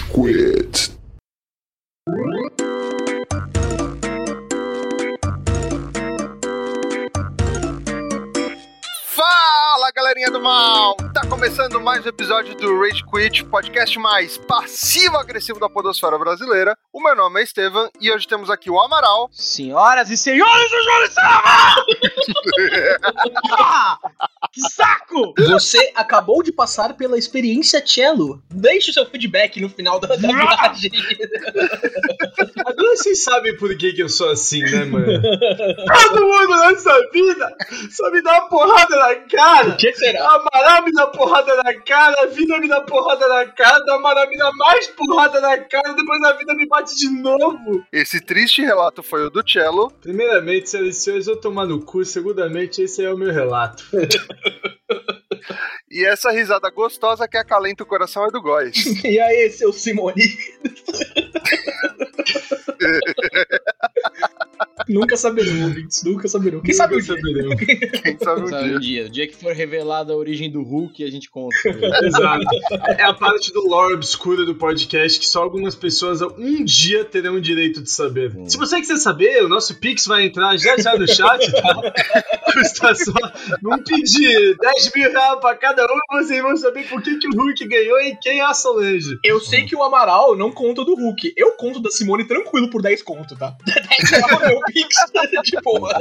Quit. Começando mais um episódio do Rage Quit, podcast mais passivo-agressivo da podosfera brasileira. O meu nome é Estevam e hoje temos aqui o Amaral. Senhoras e senhores do Júlio! Ah, que saco! Você acabou de passar pela experiência cello. Deixe o seu feedback no final da, da viagem. Agora vocês sabem por que, que eu sou assim, né, mano? Todo mundo nessa vida só me dá uma porrada na cara. O que será? Amaral me dá porrada na cara, a vida me dá porrada na cara, a me dá mais porrada na cara, depois a vida me bate de novo. Esse triste relato foi o do Cello. Primeiramente, senhoras e senhores, eu tomar no cu. Segundamente, esse é o meu relato. E essa risada gostosa que acalenta o coração é do Góis. E aí, seu Simone? nunca saberão, ouvintes, nunca saberão. Quem sabe o dia? saberão. Quem sabe um Sabe dia. um dia, o dia que for revelada a origem do Hulk, a gente conta. Exato. É a parte do lore obscura do podcast que só algumas pessoas um dia terão o direito de saber. Hum. Se você quiser saber, o nosso Pix vai entrar já já no chat, tá? Custa só não pedir 10 mil reais pra cada um e vocês vão saber por que, que o Hulk ganhou e quem é a Solange. Eu sei que o Amaral não conta do Hulk. Eu conto da Simone tranquilo por 10 conto, tá? 10 reais meu Pix de boa.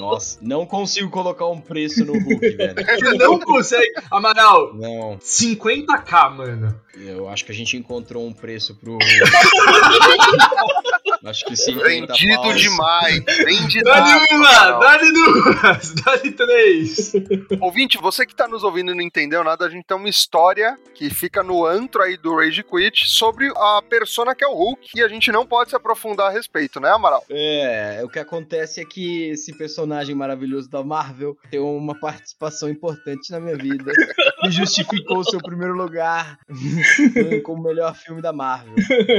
Nossa, não consigo colocar um preço no Hulk, velho. Você não consegue. Amaral, Não, 50k, mano. eu acho que a gente encontrou um preço pro Hulk. acho que 50 Vendido paus. demais. Vendido. Dá-lhe uma, dá-lhe duas, dá-lhe três. Ouvinte, você que tá nos ouvindo e não entendeu nada, a gente tem uma história que fica no antro aí do Rage Quit sobre a persona que é o Hulk e a gente não pode se aprofundar a respeito, né, Amaral? É, o que acontece é que esse personagem maravilhoso da Marvel tem uma participação importante na minha vida e justificou o seu primeiro lugar como o melhor filme da Marvel.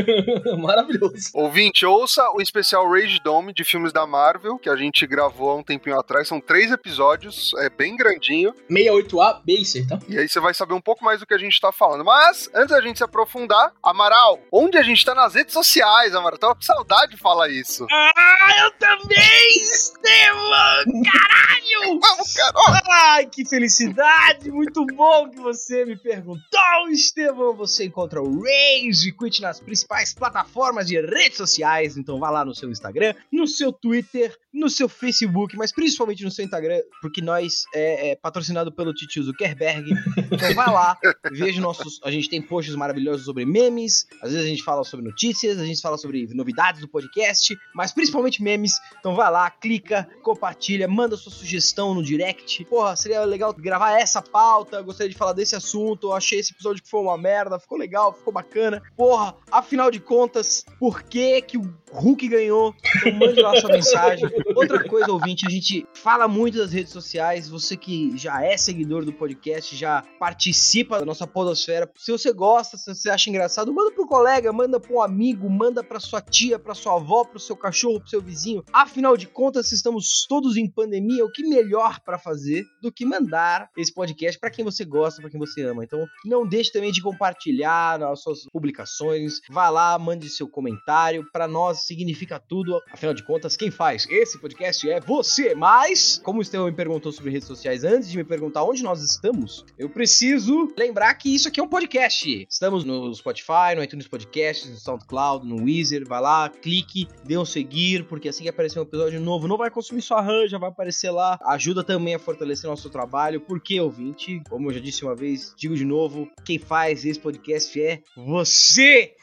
Maravilhoso. Ouvinte, ouça o especial Rage Dome de filmes da Marvel, que a gente gravou há um tempinho atrás. São três episódios, é bem grandinho. 68A Baser, tá? E aí você vai saber um pouco mais do que a gente tá falando. Mas, antes da gente se aprofundar, Amaral, onde a gente tá nas redes sociais, Amaral? Tava com saudade de falar isso. Ah, eu também, Estevam! Caralho! Vamos, Carol! Ai, que felicidade! Muito bom que você me perguntou, Estevão. Você encontra o Rage Quit nas principais plataformas de redes sociais. Então vá lá no seu Instagram, no seu Twitter, no seu Facebook, mas principalmente no seu Instagram, porque nós é, é patrocinado pelo Titio Zuckerberg. Então vai lá, veja nossos. A gente tem posts maravilhosos sobre memes. Às vezes a gente fala sobre notícias, a gente fala sobre novidades do podcast, mas principalmente memes. Então vai lá, clica, compartilha, manda sua sugestão no direct. Porra, seria legal gravar essa pauta. Gostaria de falar desse assunto. Achei esse episódio que foi uma merda. Ficou legal, ficou bacana. Porra, afinal de contas, por que que o Hulk ganhou? Então mande lá sua mensagem. Outra coisa, ouvinte, a gente fala muito das redes sociais. Você que já é seguidor do podcast, já participa da nossa podosfera. Se você gosta, se você acha engraçado, manda colega, manda pro amigo, manda pra sua tia, pra sua avó, pro seu cachorro, pro seu vizinho. Afinal de contas, se estamos todos em pandemia, o que melhor pra fazer do que mandar esse podcast pra quem você gosta, pra quem você ama. Então, não deixe também de compartilhar nas suas publicações. Vá lá, mande seu comentário. Pra nós significa tudo. Afinal de contas, quem faz esse podcast é você. Mas, como o Estevão me perguntou sobre redes sociais antes de me perguntar onde nós estamos, eu preciso lembrar que isso aqui é um podcast. Estamos no Spotify, no iTunes Podcasts, no SoundCloud, no Weezer. Vai lá, clique, dê um seguir, porque assim que aparecer um episódio novo, não vai consumir sua RAM, já vai aparecer lá. Ajuda também a fortalecer nosso trabalho, porque, ouvinte, como eu já disse uma vez, digo de novo, quem faz esse podcast é você!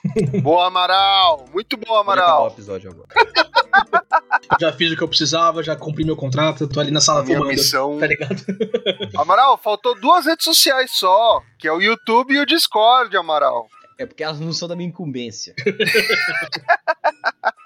Boa, Amaral! Muito bom, acabar o Amaral! episódio agora. Já fiz o que eu precisava, já cumpri meu contrato, tô ali na sala Minha fumando. missão. Tá ligado? Amaral, faltou duas redes sociais só, que é o YouTube e o Discord, Amaral. É porque elas não são da minha incumbência.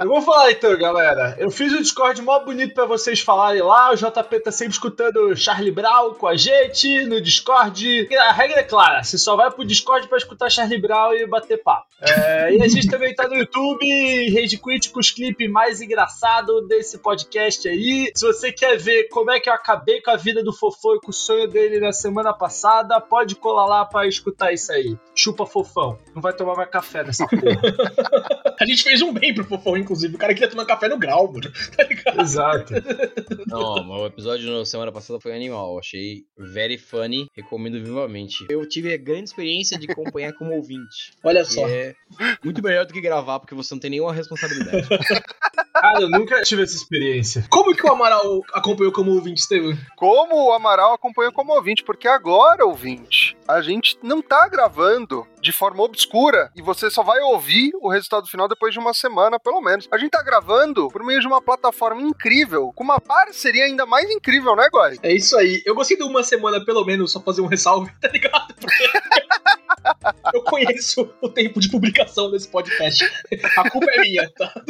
Eu vou falar então, galera. Eu fiz o Discord mó bonito pra vocês falarem lá. O JP tá sempre escutando Charlie Brown com a gente no Discord. A regra é clara: você só vai pro Discord pra escutar Charlie Brown e bater papo. É, e a gente também tá no YouTube, Rage Quit com os clipes mais engraçados desse podcast aí. Se você quer ver como é que eu acabei com a vida do Fofão e com o sonho dele na semana passada, pode colar lá pra escutar isso aí. Chupa Fofão. Não vai tomar mais café nessa porra. A gente fez um bem pro Fofão, inclusive. O cara queria tomar café no grau, mano. Tá ligado? Exato. Não, mas o episódio na semana passada foi animal. Achei very funny. Recomendo vivamente. Eu tive a grande experiência de acompanhar como ouvinte. Olha só. é muito melhor do que gravar, porque você não tem nenhuma responsabilidade. Cara, eu nunca tive essa experiência. Como que o Amaral acompanhou como ouvinte, Estevam? Como o Amaral acompanhou como ouvinte, porque agora, ouvinte, a gente não tá gravando de forma obscura e você só vai ouvir o resultado final depois de uma semana, pelo menos. A gente tá gravando por meio de uma plataforma incrível, com uma parceria ainda mais incrível, né, Góis? É isso aí. Eu gostei de uma semana, pelo menos, só fazer um ressalve, tá ligado? Eu conheço o tempo de publicação desse podcast. A culpa é minha, tá?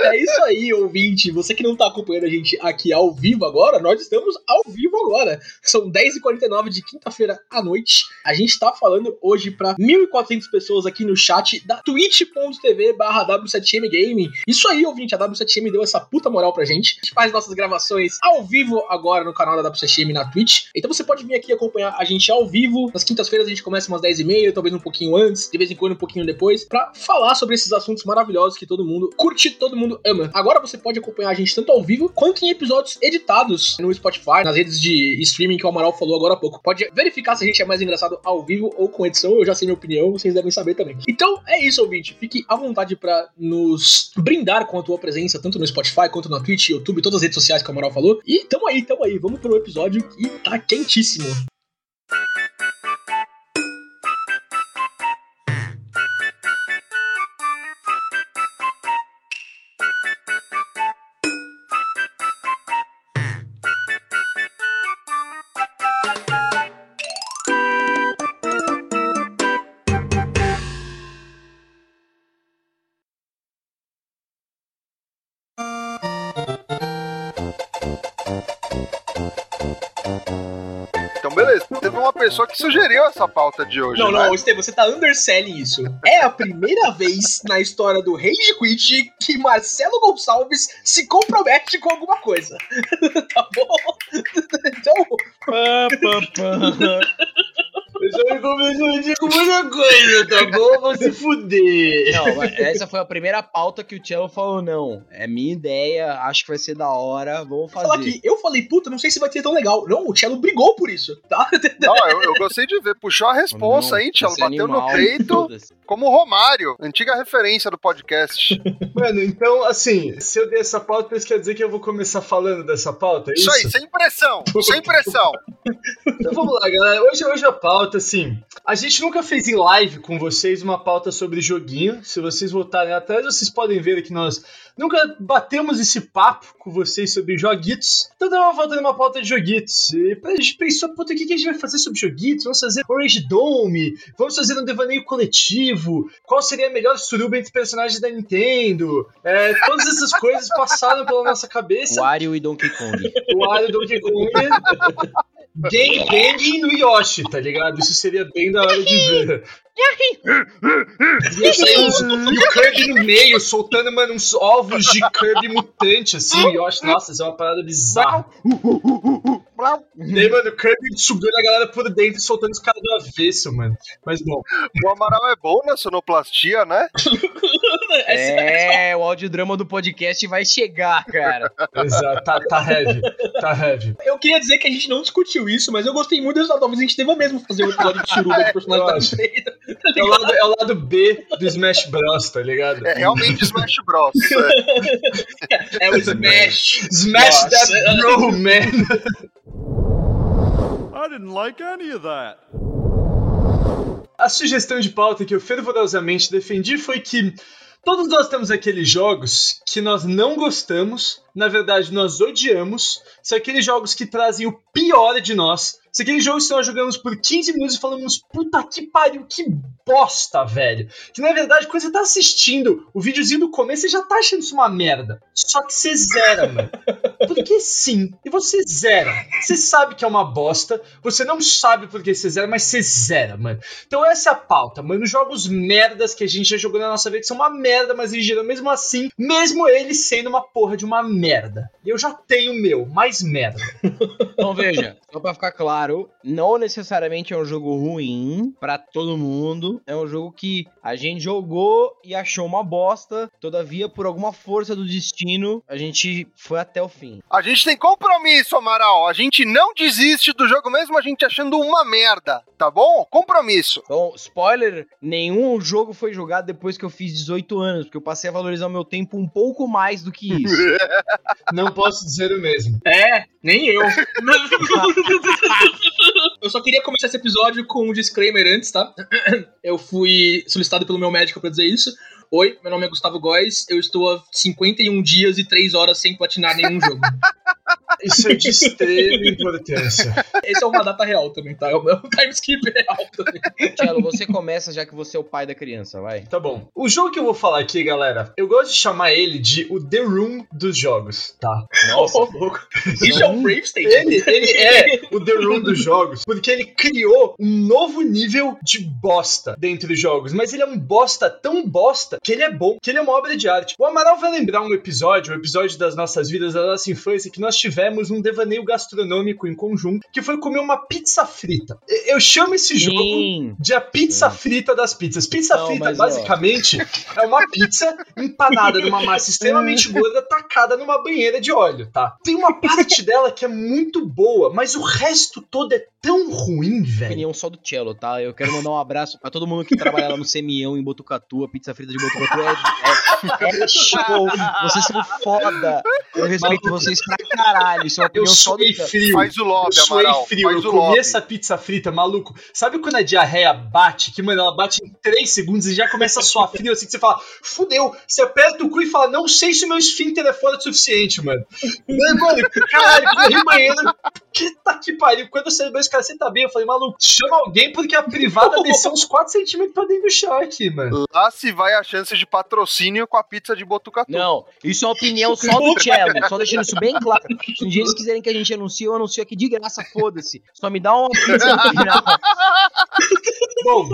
É isso aí, ouvinte. Você que não tá acompanhando a gente aqui ao vivo agora, nós estamos ao vivo agora. São 10h49 de quinta-feira à noite. A gente tá falando hoje pra 1.400 pessoas aqui no chat da twitch.tv barra W7M Gaming. Isso aí, ouvinte, a W7M deu essa puta moral pra gente. A gente faz nossas gravações ao vivo agora no canal da W7M na Twitch. Então você pode vir aqui acompanhar a gente ao vivo. Nas quintas-feiras a gente começa umas 10h30, talvez um pouquinho antes, de vez em quando um pouquinho depois, pra falar sobre esses assuntos maravilhosos que todo mundo curte, todo mundo ama. Agora você pode acompanhar a gente tanto ao vivo quanto em episódios editados no Spotify, nas redes de streaming que o Amaral falou agora há pouco. Pode verificar se a gente é mais engraçado ao vivo ou com edição. Eu já sei minha opinião, vocês devem saber também. Então é isso, ouvinte. Fique à vontade pra nos brindar com a tua presença, tanto no Spotify quanto na Twitch, YouTube, todas as redes sociais que o Amaral falou. E tamo aí, tamo aí. Vamos pro episódio que tá quentíssimo. Pessoa que sugeriu essa pauta de hoje. Não, né? não, Estevam, você tá underselling isso. É a primeira vez na história do Rage Quit que Marcelo Gonçalves se compromete com alguma coisa. tá bom? Então, Pá, pá, pá. Eu já me comprometi com muita coisa, tá bom? Vou se fuder. Não, mas essa foi a primeira pauta que o Cello falou: não, é minha ideia, acho que vai ser da hora, vamos falar fazer. que eu falei, puta, não sei se vai ser tão legal. Não, o Cello brigou por isso, tá? Não, eu, eu gostei de ver. Puxou a responsa aí, Tchelo. esse Bateu no animal, peito, foda-se. como o Romário, antiga referência do podcast. Mano, então, assim, se eu der essa pauta, isso quer dizer que eu vou começar falando dessa pauta, é isso? Isso aí, sem pressão, sem pressão. Então vamos lá, galera. Hoje, hoje a pauta, assim, a gente nunca fez em live com vocês uma pauta sobre joguinho. Se vocês voltarem atrás, vocês podem ver que nós nunca batemos esse papo com vocês sobre joguitos. Então tava faltando uma pauta de joguitos. E a gente pensou, puta, o que a gente vai fazer sobre joguitos? Vamos fazer Orange Dome, vamos fazer um devaneio coletivo, qual seria a melhor suruba entre personagens da Nintendo? É, todas essas coisas passaram pela nossa cabeça. Wario e Donkey Kong. O Wario Donkey Kong. Gang Bang no Yoshi, tá ligado? Isso seria bem da hora de ver. E, aí, uns- e o Kirby no meio, soltando, mano, uns ovos de Kirby mutante, assim, o Yoshi. Nossa, isso é uma parada bizarra. E aí, mano, o Kirby sugando a galera por dentro e soltando os caras do avesso, mano. Mas bom, O Amaral é bom na sonoplastia, né? É, o audiodrama do podcast vai chegar, cara. exato, tá, tá heavy, tá heavy. Eu queria dizer que a gente não discutiu isso, mas eu gostei muito desse Talvez a gente deva mesmo fazer um episódio de suruba de personagens eu da acho. Nintendo. É o, lado, é o lado B do Smash Bros, tá ligado? É realmente Smash Bros. É. É o Smash. Smash Nossa. that bro, man! I didn't like any of that. A sugestão de pauta que eu fervorosamente defendi foi que Todos nós temos aqueles jogos que nós não gostamos, na verdade nós odiamos, são aqueles jogos que trazem o pior de nós. São aqueles jogos que nós jogamos por 15 minutos e falamos, puta que pariu, que bosta, velho. Que na verdade, quando você tá assistindo o videozinho do começo, você já tá achando isso uma merda. Só que você zera, mano. Porque sim. E você zera. Você sabe que é uma bosta, você não sabe por que você zera, mas você zera, mano. Então essa é a pauta, mano. Os jogos merdas que a gente já jogou na nossa vida que são uma merda, mas eles geram mesmo assim, mesmo eles sendo uma porra de uma merda. E eu já tenho o meu, mais merda. Então veja, só pra ficar claro, não necessariamente é um jogo ruim pra todo mundo. É um jogo que a gente jogou e achou uma bosta. Todavia, por alguma força do destino, a gente foi até o fim. A gente tem compromisso, Amaral. A gente não desiste do jogo mesmo a gente achando uma merda, tá bom? Compromisso. Então, spoiler, nenhum jogo foi jogado depois que eu fiz 18 anos, porque eu passei a valorizar o meu tempo um pouco mais do que isso. Não posso dizer o mesmo. É, nem eu. eu só queria começar esse episódio com um disclaimer antes, tá? Eu fui solicitado pelo meu médico pra dizer isso. Oi, meu nome é Gustavo Góes, eu estou há 51 dias e 3 horas sem platinar nenhum jogo. Isso é de extrema importância. Esse é uma data real também, tá? É o meu timeskip real também. Tchelo, você começa já que você é o pai da criança, vai. Tá bom. O jogo que eu vou falar aqui, galera, eu gosto de chamar ele de o The Room dos jogos, tá? Nossa. Ô, louco. Isso é um Brave State. Ele, ele é o The Room dos jogos, porque ele criou um novo nível de bosta dentro dos jogos, mas ele é um bosta tão bosta que ele é bom, que ele é uma obra de arte. O Amaral vai lembrar um episódio, um episódio das nossas vidas, da nossa infância, que nós tivemos um devaneio gastronômico em conjunto, que foi comer uma pizza frita. Eu chamo esse jogo Sim. de a pizza frita das pizzas. Pizza Não, frita, mas, ó. basicamente, é uma pizza empanada numa massa extremamente gorda, tacada numa banheira de óleo, tá? Tem uma parte dela que é muito boa, mas o resto todo é tão ruim, velho. Opinião só do Cello, tá? Eu quero mandar um abraço pra todo mundo que trabalha lá no Semião, em Botucatu. A pizza frita de Botucatu é, é, é show. Vocês são foda. Eu respeito vocês pra caralho. Isso é uma Eu opinião só do frio. Faz o lobby, eu suei Amaral. frio. Faz eu o comi lobby. essa pizza frita, maluco. Sabe quando a diarreia bate? Que, mano, ela bate em 3 segundos e já começa a suar frio, assim que você fala, fudeu. Você aperta o cu e fala, não sei se o meu esfíncter é fora o suficiente, mano. Mano, caralho, corri banheiro. Que tá que pariu. Quando eu saí do banheiro, os caras, você tá bem? Eu falei, maluco, chama alguém porque a privada desceu uns 4 centímetros pra dentro do chão aqui, mano. Lá se vai a chance de patrocínio com a pizza de Botucatu. Não, isso é uma opinião só do Cello. Só deixando isso bem claro. Se um dia eles quiserem que a gente anuncie, eu anuncio aqui de graça, foda-se. Só me dá uma pizza no final. Bom,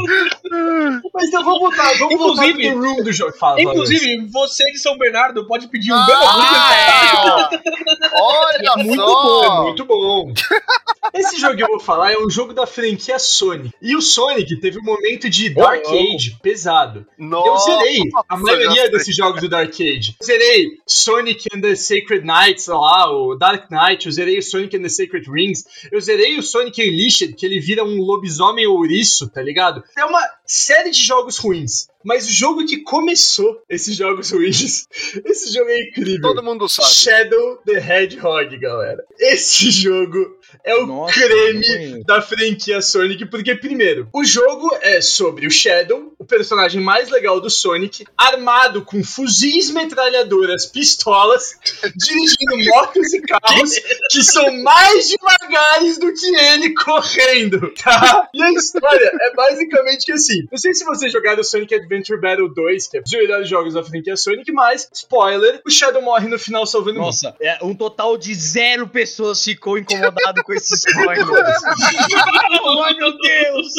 mas então vamos voltar, vamos voltar pro Inclusive- The Room do jogo. Fala, fala, Inclusive, você de São Bernardo pode pedir um Ah, belo é. Olha É muito só! É muito bom. Esse jogo que eu vou falar é um jogo da franquia Sonic. E o Sonic teve um momento de Dark louco. Age pesado. Nossa, eu zerei a maioria desses jogos do Dark Age. Eu zerei Sonic and the Sacred Knights, sei lá, o Dark Knight. Eu zerei o Sonic and the Sacred Rings. Eu zerei o Sonic Unleashed, que ele vira um lobisomem ouriço, tá ligado? É uma série de jogos ruins. Mas o jogo que começou esses jogos ruins, esse jogo é incrível. Todo mundo sabe. Shadow the Hedgehog, galera. Esse jogo é o Nossa, creme da franquia Sonic, porque, primeiro, o jogo é sobre o Shadow, o personagem mais legal do Sonic, armado com fuzis, metralhadoras, pistolas, dirigindo motos e carros que são mais devagares do que ele correndo, tá? E a história é basicamente que assim, não sei se vocês jogaram Sonic Adventure Battle 2, que é um dos melhores jogos da franquia Sonic, mas, spoiler, o Shadow morre no final salvando o mundo. Nossa, é, um total de zero pessoas ficou incomodado com esses spoilers. Ai, meu Deus!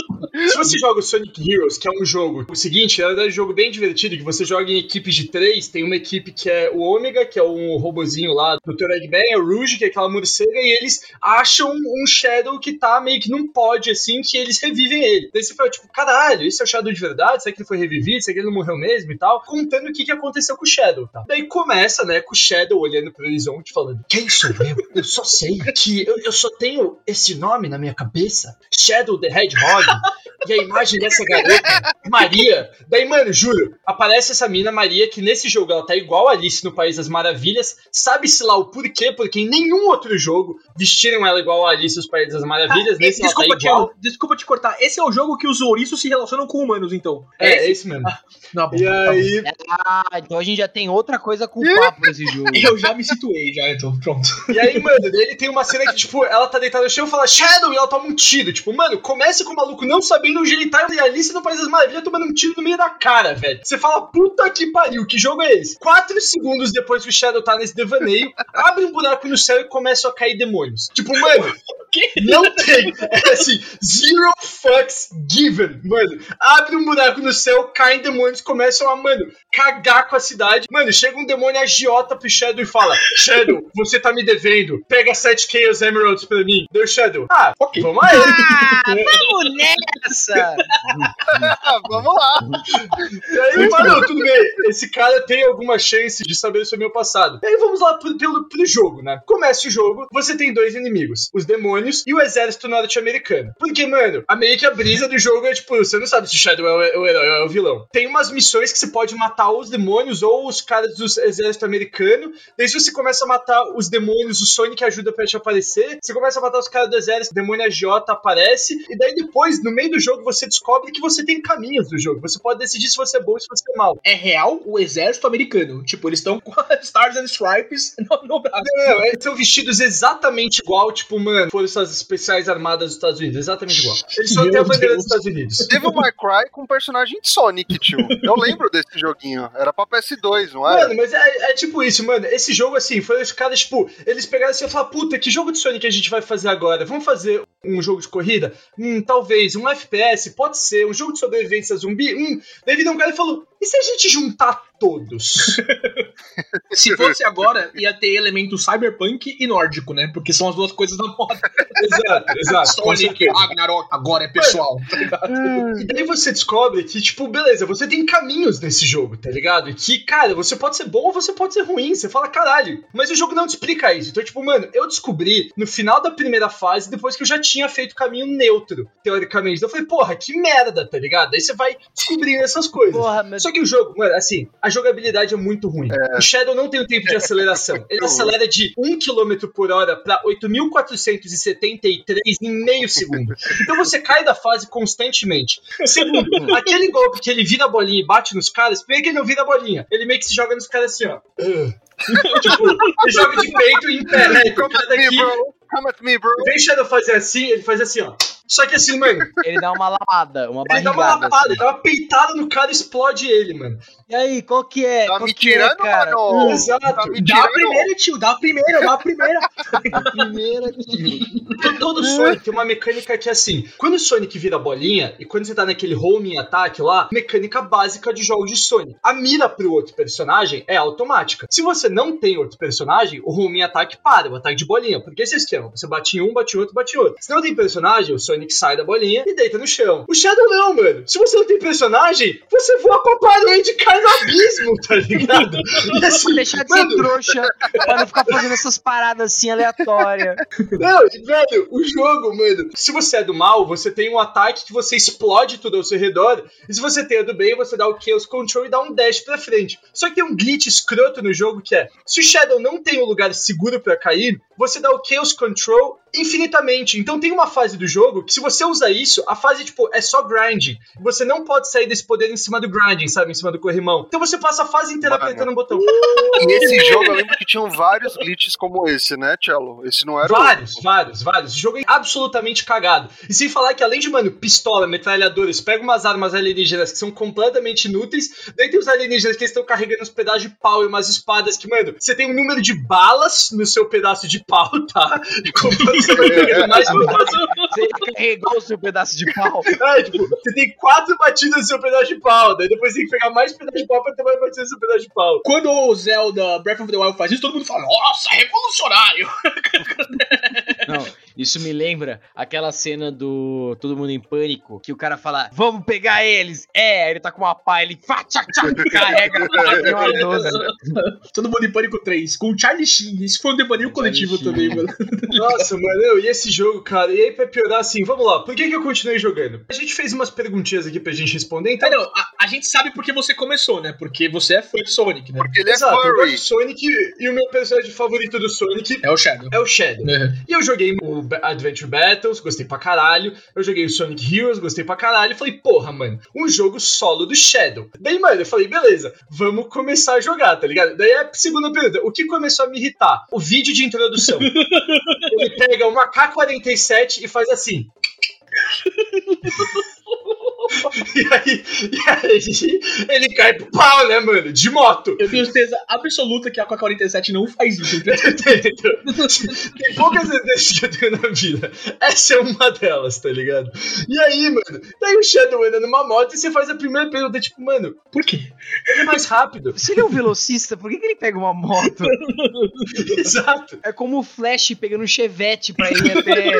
Se você joga o Sonic Heroes, que é um jogo, o seguinte, é um jogo bem divertido, que você joga em equipes de três, tem uma equipe que é o Ômega, que é um robozinho lá do Dr. Eggman, é o Rouge, que é aquela morcega, e eles acham um Shadow que tá meio que num pod, assim, que eles revivem ele. Daí você fala, tipo, caralho, esse é o Shadow de verdade? Será que ele foi revivido? Será que ele não morreu mesmo e tal? Contando o que, que aconteceu com o Shadow, tá? Daí começa, né, com o Shadow olhando pro horizonte, falando, quem sou eu? Eu só sei que eu, eu só tenho esse nome na minha cabeça, Shadow the Hedgehog, e a imagem dessa garota, Maria. Daí, mano, juro, aparece essa mina, Maria, que nesse jogo ela tá igual a Alice no País das Maravilhas. Sabe-se lá o porquê, porque em nenhum outro jogo vestiram ela igual a Alice nos País das Maravilhas. Ah, nesse desculpa, ela tá igual. Desculpa te cortar. Esse é o jogo que os ouriços se relacionam com humanos, então. É, esse? é esse mesmo. Não, bom, E tá bom. aí, Ah, então a gente já tem outra coisa com o papo nesse jogo. Eu já me situei, já, então, pronto. E aí, mano, ele tem uma cena que, tipo, ela tá deitada no chão e fala Shadow, e ela toma um tiro. Tipo, mano, começa com o maluco não sabendo onde ele tá e a Alice no País das Maravilhas tomando um tiro no meio da cara, velho. Você fala, puta que pariu, que jogo é esse? Quatro segundos depois que o Shadow tá nesse devaneio, abre um buraco no céu e começam a cair demônios. Tipo, mano, não tem. É assim, zero fucks given. Mano, abre um buraco no céu, caem demônios, começam a, mano, cagar com a cidade. Mano, chega um demônio agiota pro Shadow e fala: Shadow, você tá me devendo. Pega 7 Chaos Emeralds pra mim. Deu Shadow. Ah, ok. Vamos aí. Ah, vamos nessa! Ah, vamos lá. E aí, mano, tudo bem. Esse cara tem alguma chance de saber sobre o meu passado. E aí vamos lá pro, pelo, pro jogo, né? Começa o jogo, você tem dois inimigos: os demônios e o exército norte-americano. Porque, mano, a meio que a brisa do jogo é tipo, você não sabe se o Shadow é o, é herói ou é o vilão. Tem umas missões que você pode matar os demônios ou os caras do exército americano. Daí se você começa a matar os demônios, o Sonic ajuda pra te aparecer. Você começa a matar os caras do exército, o demônio agiota aparece. E daí depois, no meio do jogo, você descobre que você tem caminhos do jogo. Você pode decidir se você é bom ou se você é mal. É real o exército americano. Tipo, eles estão com Stars and Stripes no, no braço. Não, eles são vestidos exatamente igual, tipo, mano, Forças Especiais Armadas dos Estados Unidos. Exatamente igual. Eles só Meu têm a bandeira Deus. dos Estados Unidos. Devil May Cry com um personagem de Sonic, tio. Eu lembro desse joguinho. Era pra PS2, não era? Mano, mas é, é tipo isso, mano. Esse jogo, assim, foi os caras, tipo, eles pegaram assim e falaram, puta, que jogo de Sonic a gente vai fazer agora? Vamos fazer um jogo de corrida? Hum, talvez. Um FPS? Pode ser. Um jogo de sobrevivência zumbi? Hum. Daí virou um cara e falou, e se a gente juntar todos? Se fosse agora, ia ter elemento cyberpunk e nórdico, né? Porque são as duas coisas da moda. exato, exato. Sonic. Ragnarok, agora é pessoal. tá ligado? E daí você descobre que, tipo, beleza, você tem caminhos nesse jogo, tá ligado? E que, cara, você pode ser bom ou você pode ser ruim. Você fala, caralho. Mas o jogo não te explica isso. Então, tipo, mano, eu descobri no final da primeira fase, depois que eu já tinha feito caminho neutro, teoricamente. Então eu falei, porra, que merda, tá ligado? Aí você vai descobrindo essas coisas. Porra, mas Só que o jogo, mano, assim, a jogabilidade é muito ruim. O Shadow não tem o tempo de aceleração. Ele acelera de 1 km por hora pra 8.473 em meio segundo. Então você cai da fase constantemente. Segundo, aquele golpe que ele vira a bolinha e bate nos caras, primeiro que ele não vira a bolinha. Ele meio que se joga nos caras assim, ó. tipo, ele joga de peito e em pé, né? Come at me, daqui, bro. Come at me, bro. vem Shadow fazer assim, ele faz assim, ó. Só que assim, mano, ele dá uma lapada, uma ele dá barrigada. uma lapada, assim. ele dá uma peitada no cara e explode ele, mano. E aí, qual que é? Tá qual me é, tirando, cara? mano? Exato. Tá me Dá a primeira, tio, dá a primeira, dá a primeira. Primeira tio. Todo- Todo Sonic tem uma mecânica que é assim: quando o Sonic vira bolinha e quando você tá naquele homing ataque lá, mecânica básica de jogos de Sonic. A mira pro outro personagem é automática. Se você não tem outro personagem, o homing ataque para, o ataque de bolinha. Porque esse esquema: você bate em um, bate em outro, bate em outro. Se não tem personagem, o Sonic sai da bolinha e deita no chão. O Shadow não, mano. Se você não tem personagem, você voa pra parede e cai no abismo, tá ligado? E assim, Deixar de ser mano, trouxa pra não ficar fazendo essas paradas assim aleatórias. Não, velho, o jogo, mano. Se você é do mal, você tem um ataque que você explode tudo ao seu redor. E se você tem a do bem, você dá o Chaos Control e dá um dash pra frente. Só que tem um glitch escroto no jogo que é: se o Shadow não tem um lugar seguro pra cair, você dá o Chaos Control infinitamente. Então tem uma fase do jogo que se você usa isso, a fase, tipo, é só grind. Você não pode sair desse poder em cima do grinding, sabe? Em cima do corrimão. Então você passa a fase inteira Mano. apertando um botão. Nesse jogo eu lembro que tinham vários glitches como esse, né, Cello? Esse não era o- Vários, vários, vários. O jogo é absolutamente cagado. E sem falar que além de, mano, pistola, metralhadoras, pega umas armas alienígenas que são completamente inúteis, daí tem os alienígenas que estão carregando uns pedaços de pau e umas espadas que, mano, você tem um número de balas no seu pedaço de pau, tá? Enquanto pegando mais pedaço. Você carregou o seu pedaço de pau. É, tipo, você tem quatro batidas no seu pedaço de pau, daí depois tem que pegar mais pedaço de pau pra ter mais batidas no seu pedaço de pau. Quando o Zelda Breath of the Wild faz isso, todo mundo fala, nossa, revolucionário. Não, Isso me lembra aquela cena do Todo Mundo em Pânico, que o cara fala, vamos pegar eles! É, ele tá com uma pá, ele fá, tchá, tchá, carrega tem uma 12. Todo mundo em Pânico 3, com o Charlie Sheen. Isso foi um devaneio coletivo Sheen. também, mano. Nossa, mano, eu, e esse jogo, cara, e aí pra piorar assim, vamos lá, por que, que eu continuei jogando? A gente fez umas perguntinhas aqui pra gente responder, então. Ah, não, a, a gente sabe porque você começou, né? Porque você é fã de Sonic, né? Porque ele é Exato, eu gosto furry. de Sonic e o meu personagem favorito do Sonic É o Shadow. é o Shadow. É. E eu joguei o Adventure Battles, gostei pra caralho. Eu joguei o Sonic Heroes, gostei pra caralho. Falei, porra, mano, um jogo solo do Shadow. Daí, mano, eu falei, beleza, vamos começar a jogar, tá ligado? Daí a segunda pergunta, o que começou a me irritar? O vídeo de introdução. Ele pega uma K-47 e faz assim. e, aí, e aí, ele cai pro pau, né, mano? De moto. Eu tenho certeza absoluta que a K-47 não faz isso. Tem poucas certezas que eu tenho na vida. Essa é uma delas, tá ligado? E aí, mano, daí o Shadow anda numa moto e você faz a primeira pergunta, tipo, mano, Por quê? ele é mais rápido. Se ele é um velocista, por que, que ele pega uma moto? Exato. É como o Flash pegando um chevette pra ir até.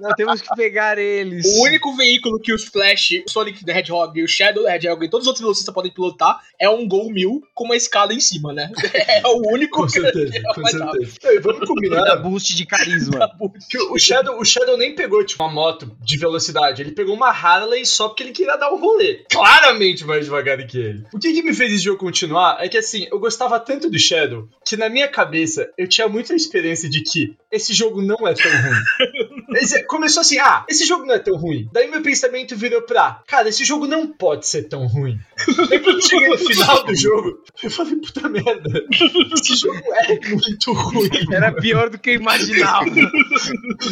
Nós temos que pegar eles. O único veículo que os Flash, o Sonic the Hedgehog e o Shadow the Hedgehog e todos os outros velocistas podem pilotar é um Gol 1000 com uma escada em cima, né? É o único Com certeza, que é com certeza. Não, vamos Dá combinar boost de carisma. que o Shadow, o Shadow nem pegou, tipo, uma moto de velocidade. Ele pegou uma Harley só porque ele queria dar um rolê. Claramente mais devagar que ele. O que, que me fez esse jogo continuar é que, assim, eu gostava tanto do Shadow que na minha cabeça eu tinha muita experiência de que esse jogo não é tão ruim. Esse- começou assim, ah, esse jogo não é tão ruim. Daí meu pensamento virou pra, cara, esse jogo não pode ser tão ruim. Daí quando cheguei no final do jogo, eu falei, puta merda, esse jogo é muito ruim. Era pior do que eu imaginava.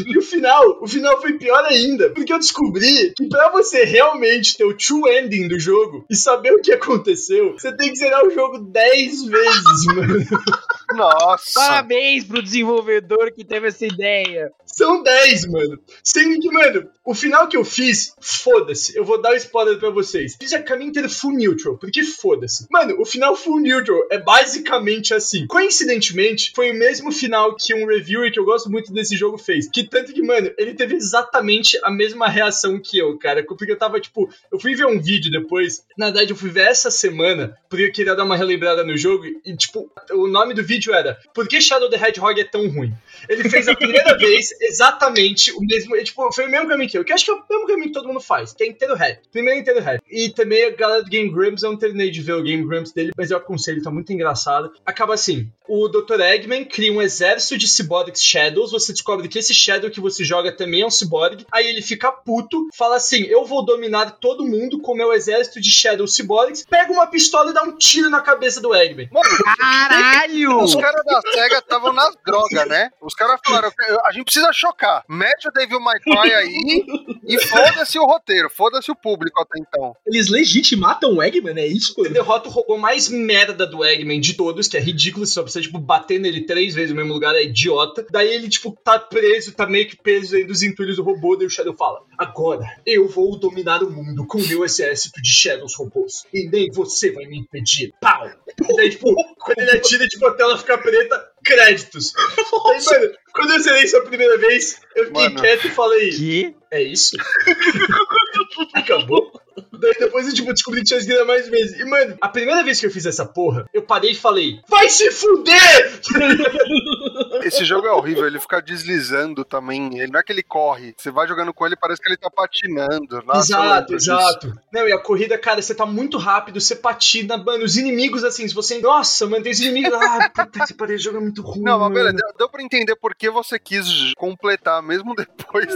E o final, o final foi pior ainda, porque eu descobri que pra você realmente ter o true ending do jogo e saber o que aconteceu, você tem que zerar o jogo 10 vezes, mano. Nossa. Parabéns pro desenvolvedor que teve essa ideia. São 10, mano. Sendo que, mano, o final que eu fiz, foda-se. Eu vou dar o spoiler pra vocês. Fiz a caminho inteiro full neutral, porque foda-se. Mano, o final full neutral é basicamente assim. Coincidentemente, foi o mesmo final que um reviewer que eu gosto muito desse jogo fez. Que tanto que, mano, ele teve exatamente a mesma reação que eu, cara. Porque eu tava, tipo, eu fui ver um vídeo depois. Na verdade, eu fui ver essa semana, porque eu queria dar uma relembrada no jogo. E, tipo, o nome do vídeo era Por que Shadow the Hedgehog é tão ruim? Ele fez a primeira vez exatamente o mesmo. Tipo, foi o mesmo caminho que eu, que eu acho que é o mesmo caminho que todo mundo faz, que é inteiro rap. Primeiro inteiro rap. E também a galera do Game Grumps, eu não terminei de ver o Game Grumps dele, mas eu aconselho, tá muito engraçado. Acaba assim: o Dr. Eggman cria um exército de cyborgs Shadows, você descobre que esse Shadow que você joga também é um cyborg, aí ele fica puto, fala assim: eu vou dominar todo mundo com meu exército de Shadow cyborgs, pega uma pistola e dá um tiro na cabeça do Eggman. Caralho! Os caras da SEGA estavam nas drogas, né? Os caras falaram, a gente precisa chocar. Mete o Devil May Cry aí e foda-se o roteiro, foda-se o público até então. Eles legitimatam o Eggman, é isso? Você derrota o robô mais merda do Eggman de todos, que é ridículo, você só precisa, tipo, bater nele três vezes no mesmo lugar, é idiota. Daí ele, tipo, tá preso, tá meio que preso aí dos entulhos do robô, daí o Shadow fala, agora eu vou dominar o mundo com o meu exército de Shadows robôs, e nem você vai me impedir. Pau! E daí, tipo, quando ele atira, tipo, a tela fica preta, créditos. Daí, mano, quando eu zerei isso a primeira vez, eu fiquei Mano. quieto e falei, Que? é isso? Acabou? Daí depois eu tipo, descobri que tinha escrito mais vezes. E, mano, a primeira vez que eu fiz essa porra, eu parei e falei: Vai se fuder! Esse jogo é horrível, ele fica deslizando também. Ele não é que ele corre. Você vai jogando com ele, parece que ele tá patinando. Nossa, exato, lembro disso. exato. Não, e a corrida, cara, você tá muito rápido, você patina, mano, os inimigos, assim, se você. Nossa, mano, tem os inimigos. Ah, puta que pariu, o jogo é muito ruim. Não, mas beleza, deu, deu pra entender por que você quis completar, mesmo depois.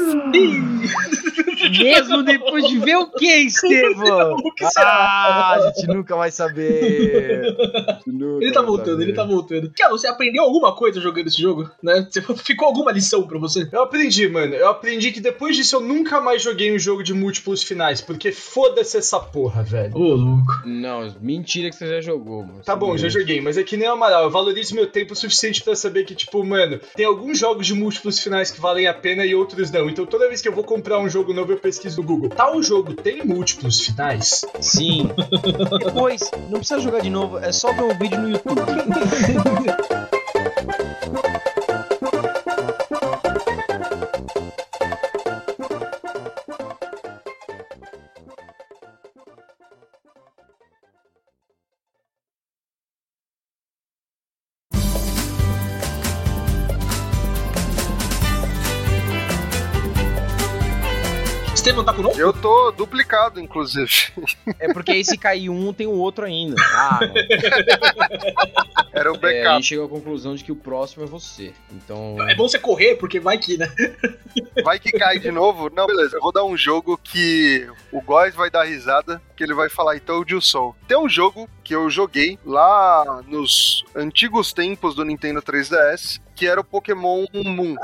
Mesmo depois de ver o que, Estevão? O que será? Ah, a gente nunca vai saber. Nunca Ele tá voltando, saber. ele tá voltando. Cara, você aprendeu alguma coisa jogando esse jogo? Né? Você- Ficou alguma lição pra você? Eu aprendi, mano. Eu aprendi que depois disso eu nunca mais joguei um jogo de múltiplos finais, porque foda-se essa porra, velho. Ô, louco. Não, mentira que você já jogou, mano. Tá bom, já joguei, mas é que nem o Amaral, eu valorizo meu tempo o suficiente pra saber que, tipo, mano, tem alguns jogos de múltiplos finais que valem a pena e outros não. Então toda vez que eu vou comprar um jogo novo, eu pesquiso no Google. Tal jogo tem múltiplos finais? Sim. Depois, não precisa jogar de novo, é só ver um vídeo no YouTube. Estevam tá conosco? Eu tô duplicado, inclusive. É porque aí se cair um, tem o outro ainda. Ah, não. Era o É, a backup. gente chegou à conclusão de que o próximo é você. Então. É bom você correr, porque vai que, né? Vai que cai de novo? Não, beleza. Eu vou dar um jogo que o Góis vai dar risada, que ele vai falar, então eu sou. Tem um jogo que eu joguei lá nos antigos tempos do Nintendo 3DS, que era o Pokémon Moon.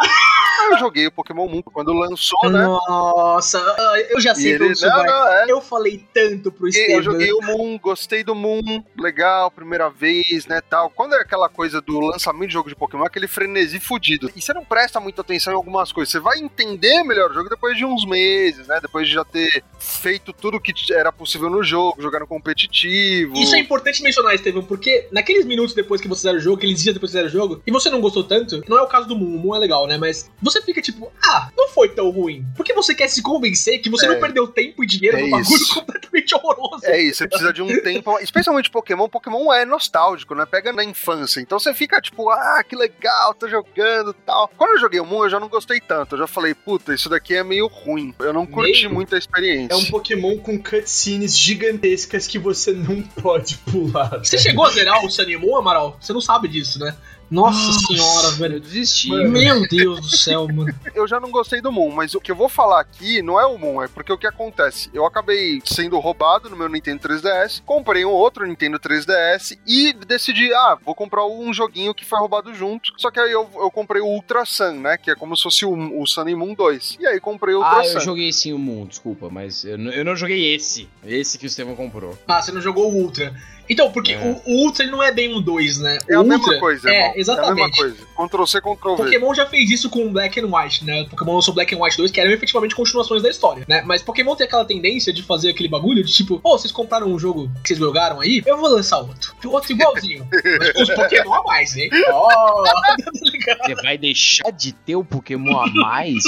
Aí eu joguei o Pokémon Moon quando lançou, né? Nossa, ah, eu já sei ele, onde isso não, é. Eu falei tanto pro E Estevam. Eu joguei o Moon, gostei do Moon, legal, primeira vez, né, tal. Quando é aquela coisa do lançamento de jogo de Pokémon, aquele frenesi fudido. E você não presta muita atenção em algumas coisas. Você vai entender melhor o jogo depois de uns meses, né? Depois de já ter feito tudo que era possível no jogo, jogar no competitivo. Isso é importante mencionar, Estevam, porque naqueles minutos depois que você fizeram o jogo, aqueles dias depois que você o jogo, e você não gostou tanto, não é o caso do Moon, o Moon é legal, né? Mas você fica tipo, ah, não foi tão ruim. Porque você quer se convencer que você É. não perdeu tempo e dinheiro É no bagulho isso. completamente horroroso. É isso, você precisa de um tempo. Especialmente Pokémon, Pokémon é nostálgico, né? Pega na infância. Então você fica tipo, ah, que legal, tô jogando e tal. Quando eu joguei o Moon, eu já não gostei tanto. Eu já falei, puta, isso daqui é meio ruim. Eu não curti Meio? muito a experiência. É um Pokémon com cutscenes gigantescas que você não pode pular. Você chegou a zerar o Sunny Amaral? Você não sabe disso, né? Nossa, senhora, Eu velho. desisti. Mano. Meu Deus do céu, mano. eu já não gostei do Moon, mas o que eu vou falar aqui não é o Moon, é porque o que acontece? Eu acabei sendo roubado no meu Nintendo 3DS, comprei um outro Nintendo 3DS e decidi, ah, vou comprar um joguinho que foi roubado junto. Só que aí eu, eu comprei o Ultra Sun, né? Que é como se fosse o, o Sun e Moon 2. E aí comprei o Ultra Ah, Sun. eu joguei sim o Moon, desculpa, mas eu, não- eu não joguei esse. Esse que o Estevão comprou. Ah, você não jogou o Ultra. Então, porque É. o, o Ultra ele não é bem um 2, né? É a Ultra, mesma coisa, É, irmão. É a exatamente. mesma coisa. Ctrl C, Ctrl V. Pokémon já fez isso com Black and White, né? Pokémon lançou Black and White 2, que eram efetivamente continuações da história, né? Mas Pokémon tem aquela tendência de fazer aquele bagulho de tipo, ô, vocês compraram um jogo que vocês jogaram aí, eu vou lançar outro. Outro igualzinho. mas com os Pokémon a mais, hein? Ó, tá ligado? Você vai deixar de ter o Pokémon a mais?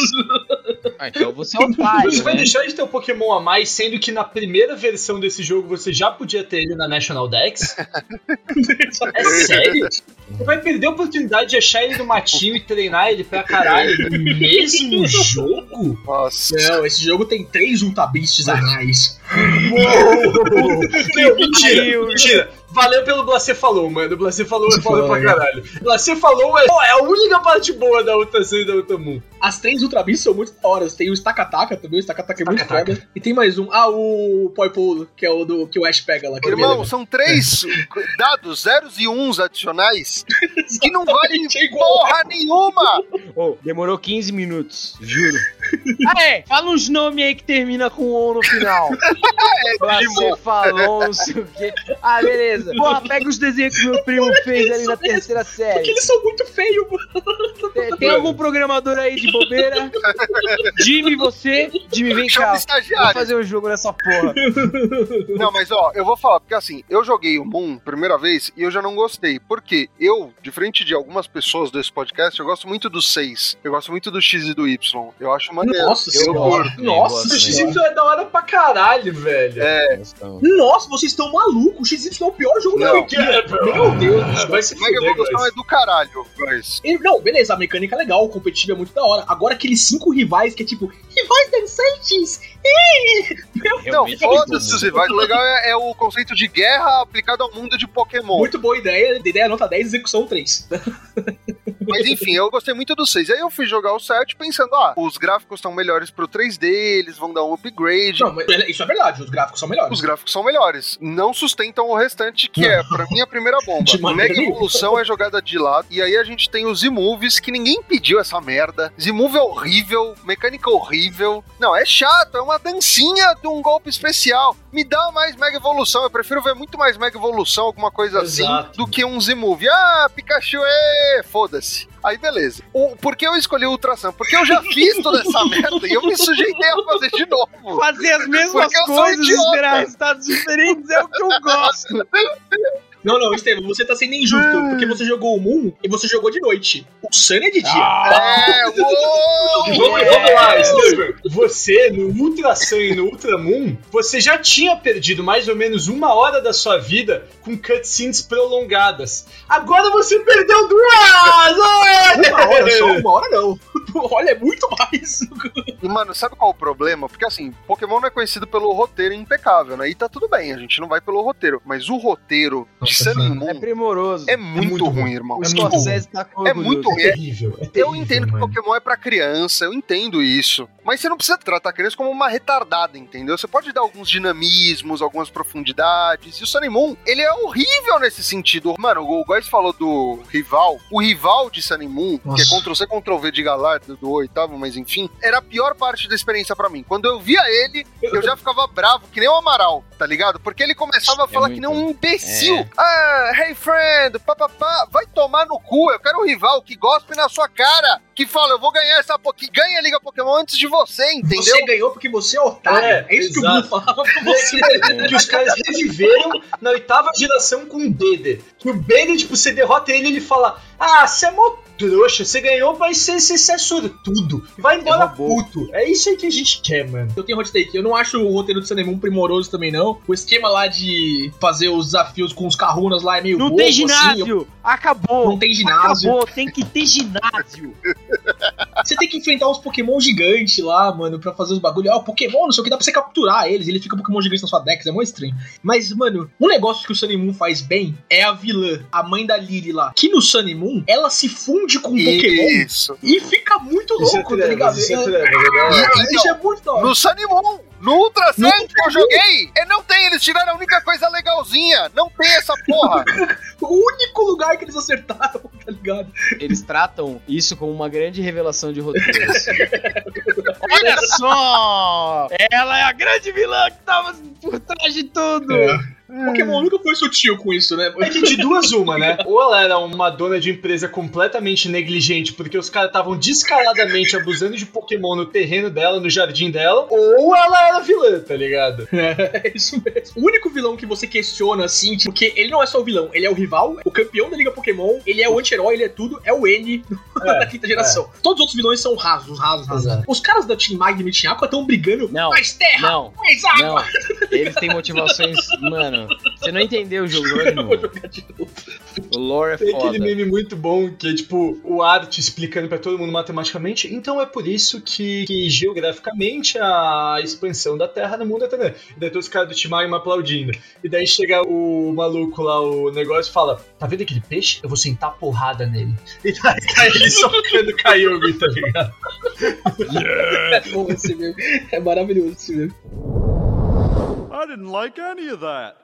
ah, então você é otário, Você vai né? deixar de ter o Pokémon a mais, sendo que na primeira versão desse jogo você já podia ter ele na National Dex? É sério? Você vai perder a oportunidade de achar ele no matinho e treinar ele pra caralho no mesmo jogo? Nossa. Não, esse jogo tem três Ultra Beasts a mais. Meu, mentira, mentira. Valeu pelo Blacê falou, mano. O Blacê falou é foda pra caralho. Blacê falou é, é a única parte boa da outra e da outra Moon. As três Ultra Beasts são muito da hora. Tem o Stakataka também, o Stakataka é muito foda. E tem mais um, ah, o Poipolo, que é o do que o Ash pega lá. é Irmão, são três dados, zeros e uns adicionais que não valem é igual. porra nenhuma. Ô, demorou 15 minutos, juro. Ah, é, fala uns nomes aí que termina com O no final. É. Você falou, não sei o quê. Ah, beleza. Porra, pega os desenhos que meu primo fez ali na terceira Porque série. eles são muito feios, mano. Tem, tem algum programador aí de bobeira? Jimmy, você? Jimmy, vem Chama cá. Vou fazer um jogo nessa porra. Não, mas ó, eu vou falar, porque assim, eu joguei o Moon primeira vez e eu já não gostei. Porque eu, diferente de algumas pessoas desse podcast, eu gosto muito do 6. Eu gosto muito do X e do Y. Eu acho maneiro. Nossa eu senhora. curto. Nossa O. XY é da hora pra caralho, velho. É, Nossa, vocês estão malucos. O XY é o pior jogo da Não. vida. Meu Deus. Vai se Mega fuder, Evolução guys. é do caralho, mas. Não, beleza, a mecânica é legal, o competitivo é muito da hora. Agora aqueles cinco rivais que é tipo, rivais dançantes. Não, foda-se os rivais. O legal é, é o conceito de guerra aplicado ao mundo de Pokémon. Muito boa ideia, ideia nota 10, execução 3. Mas enfim, eu gostei muito do 6. Aí eu fui jogar o 7 pensando, ah, os gráficos estão melhores pro 3D, eles vão dar um upgrade. Não, mas isso é verdade, os gráficos são melhores. Os gráficos são melhores. Não sustentam o restante, que é, pra mim, a primeira bomba. Mega. Evolução é jogada de lado. E aí a gente tem os Z-Movies, que ninguém pediu essa merda. Z-Move é horrível, mecânica horrível. Não, é chato, é uma dancinha de um golpe especial. Me dá mais Mega Evolução. Eu prefiro ver muito mais Mega Evolução, alguma coisa Exato. assim, do que um Z-Move. Ah, Pikachu, é, foda-se. Aí beleza. O, por que eu escolhi o Ultra Sun? Porque eu já fiz toda essa merda e eu me sujeitei a fazer de novo. Fazer as mesmas Porque coisas esperar resultados diferentes é o que eu gosto. Não, não, Estevam, você tá sendo injusto, porque você jogou o Moon e você jogou de noite. O Sun é de dia. Ah, É, uou! Vamos, vamos lá, Steven. Você, no Ultra Sun e no Ultra Moon, você já tinha perdido mais ou menos uma hora da sua vida com cutscenes prolongadas. Agora você perdeu duas! Uma hora só, uma hora não. Olha, é muito mais. E, mano, sabe qual é o problema? Porque, assim, Pokémon não é conhecido pelo roteiro impecável, né? E tá tudo bem, a gente não vai pelo roteiro. Mas o roteiro de Sun. Moon É primoroso. é muito, muito ruim, ruim. irmão. o é muito Scorsese tá é muito ruim. É terrível. É terrível Eu entendo que mano. Pokémon é pra criança, eu entendo isso. Mas você não precisa tratar a criança como uma retardada, entendeu? Você pode dar alguns dinamismos, algumas profundidades. E o Sun and Moon, ele é horrível nesse sentido. Mano, o Góis falou do rival. O rival de Sun and Moon, que é. Ctrl-C, Ctrl-V de Galar, do, do oitavo, mas enfim, era a pior parte da experiência pra mim. Quando eu via ele, eu já ficava bravo, que nem o Amaral, tá ligado? Porque ele começava a É falar muito. que nem um imbecil. É. Ah, hey friend, papapá, vai tomar no cu. Eu quero um rival que gospe na sua cara, que fala, eu vou ganhar essa que ganha a Liga Pokémon antes de você, entendeu? Você ganhou porque você é otário. É, É, isso que o exato. Blue falava pra você. que os caras reviveram na oitava geração com o Beder. Que o Beder, tipo, você derrota ele e ele fala: Ah, você é mó trouxa, você ganhou, vai ser, você, sortudo. Vai embora puto. É isso aí que a gente quer, mano. Eu tenho hot take. Eu não acho o roteiro do Sanemon primoroso também, não. O esquema lá de fazer os desafios com os carrunas lá é meio Não bobo, tem assim. Eu- ginásio! Acabou! Não tem ginásio. Acabou, tem que ter ginásio! Você tem que enfrentar uns Pokémon gigantes lá, mano, pra fazer os bagulho. Ah, o Pokémon, não sei o que, dá pra você capturar eles. Ele fica Pokémon gigante na sua Dex, é mó estranho. Mas, mano, um negócio que o Moon faz bem é a vilã, a mãe da Lily lá. Que no and Moon, ela se funde com o Pokémon Isso. e fica muito Isso é louco, tá ligado? isso é É- trevas, é é- Isso é muito da hora. No Sunny Moon, no Ultra Sun que eu joguei, é, não tem, eles tiraram a única coisa legalzinha. Não tem essa porra. O único lugar que eles acertaram, tá ligado? Eles tratam isso como uma grande revelação de roteiro. assim. Olha só! Ela é a grande vilã que tava por trás de tudo! Pokémon nunca foi sutil com isso, né? É que de duas uma, né? Ou ela era uma dona de empresa completamente negligente, porque os caras estavam descaradamente abusando de Pokémon no terreno dela, no jardim dela, ou ela era vilã, tá ligado? É isso mesmo. O único vilão que você questiona, assim, tipo, porque ele não é só o vilão, ele é o rival, o campeão da Liga Pokémon, ele é o anti-herói, ele é tudo, é o N É, da quinta geração. Todos os outros vilões são rasos, rasos, rasos. Exato. Os caras da Team Magma e Team Aqua estão brigando Não. mais terra, Não, mais água. não. Eles têm motivações. Mano, você não entendeu o jogo Eu vou não. jogar de novo. O lore é Tem aquele foda. meme muito bom que é tipo o Art explicando pra todo mundo matematicamente. Então é por isso que, que geograficamente a expansão da Terra no mundo é tão grande. E daí todos os caras do Timagma aplaudindo. E daí chega o maluco lá, o negócio, e fala: Tá vendo aquele peixe? Eu vou sentar porrada nele. E daí tá ele socando Kyogre, tá ligado? É bom esse meme. É maravilhoso esse meme. I didn't like any of that.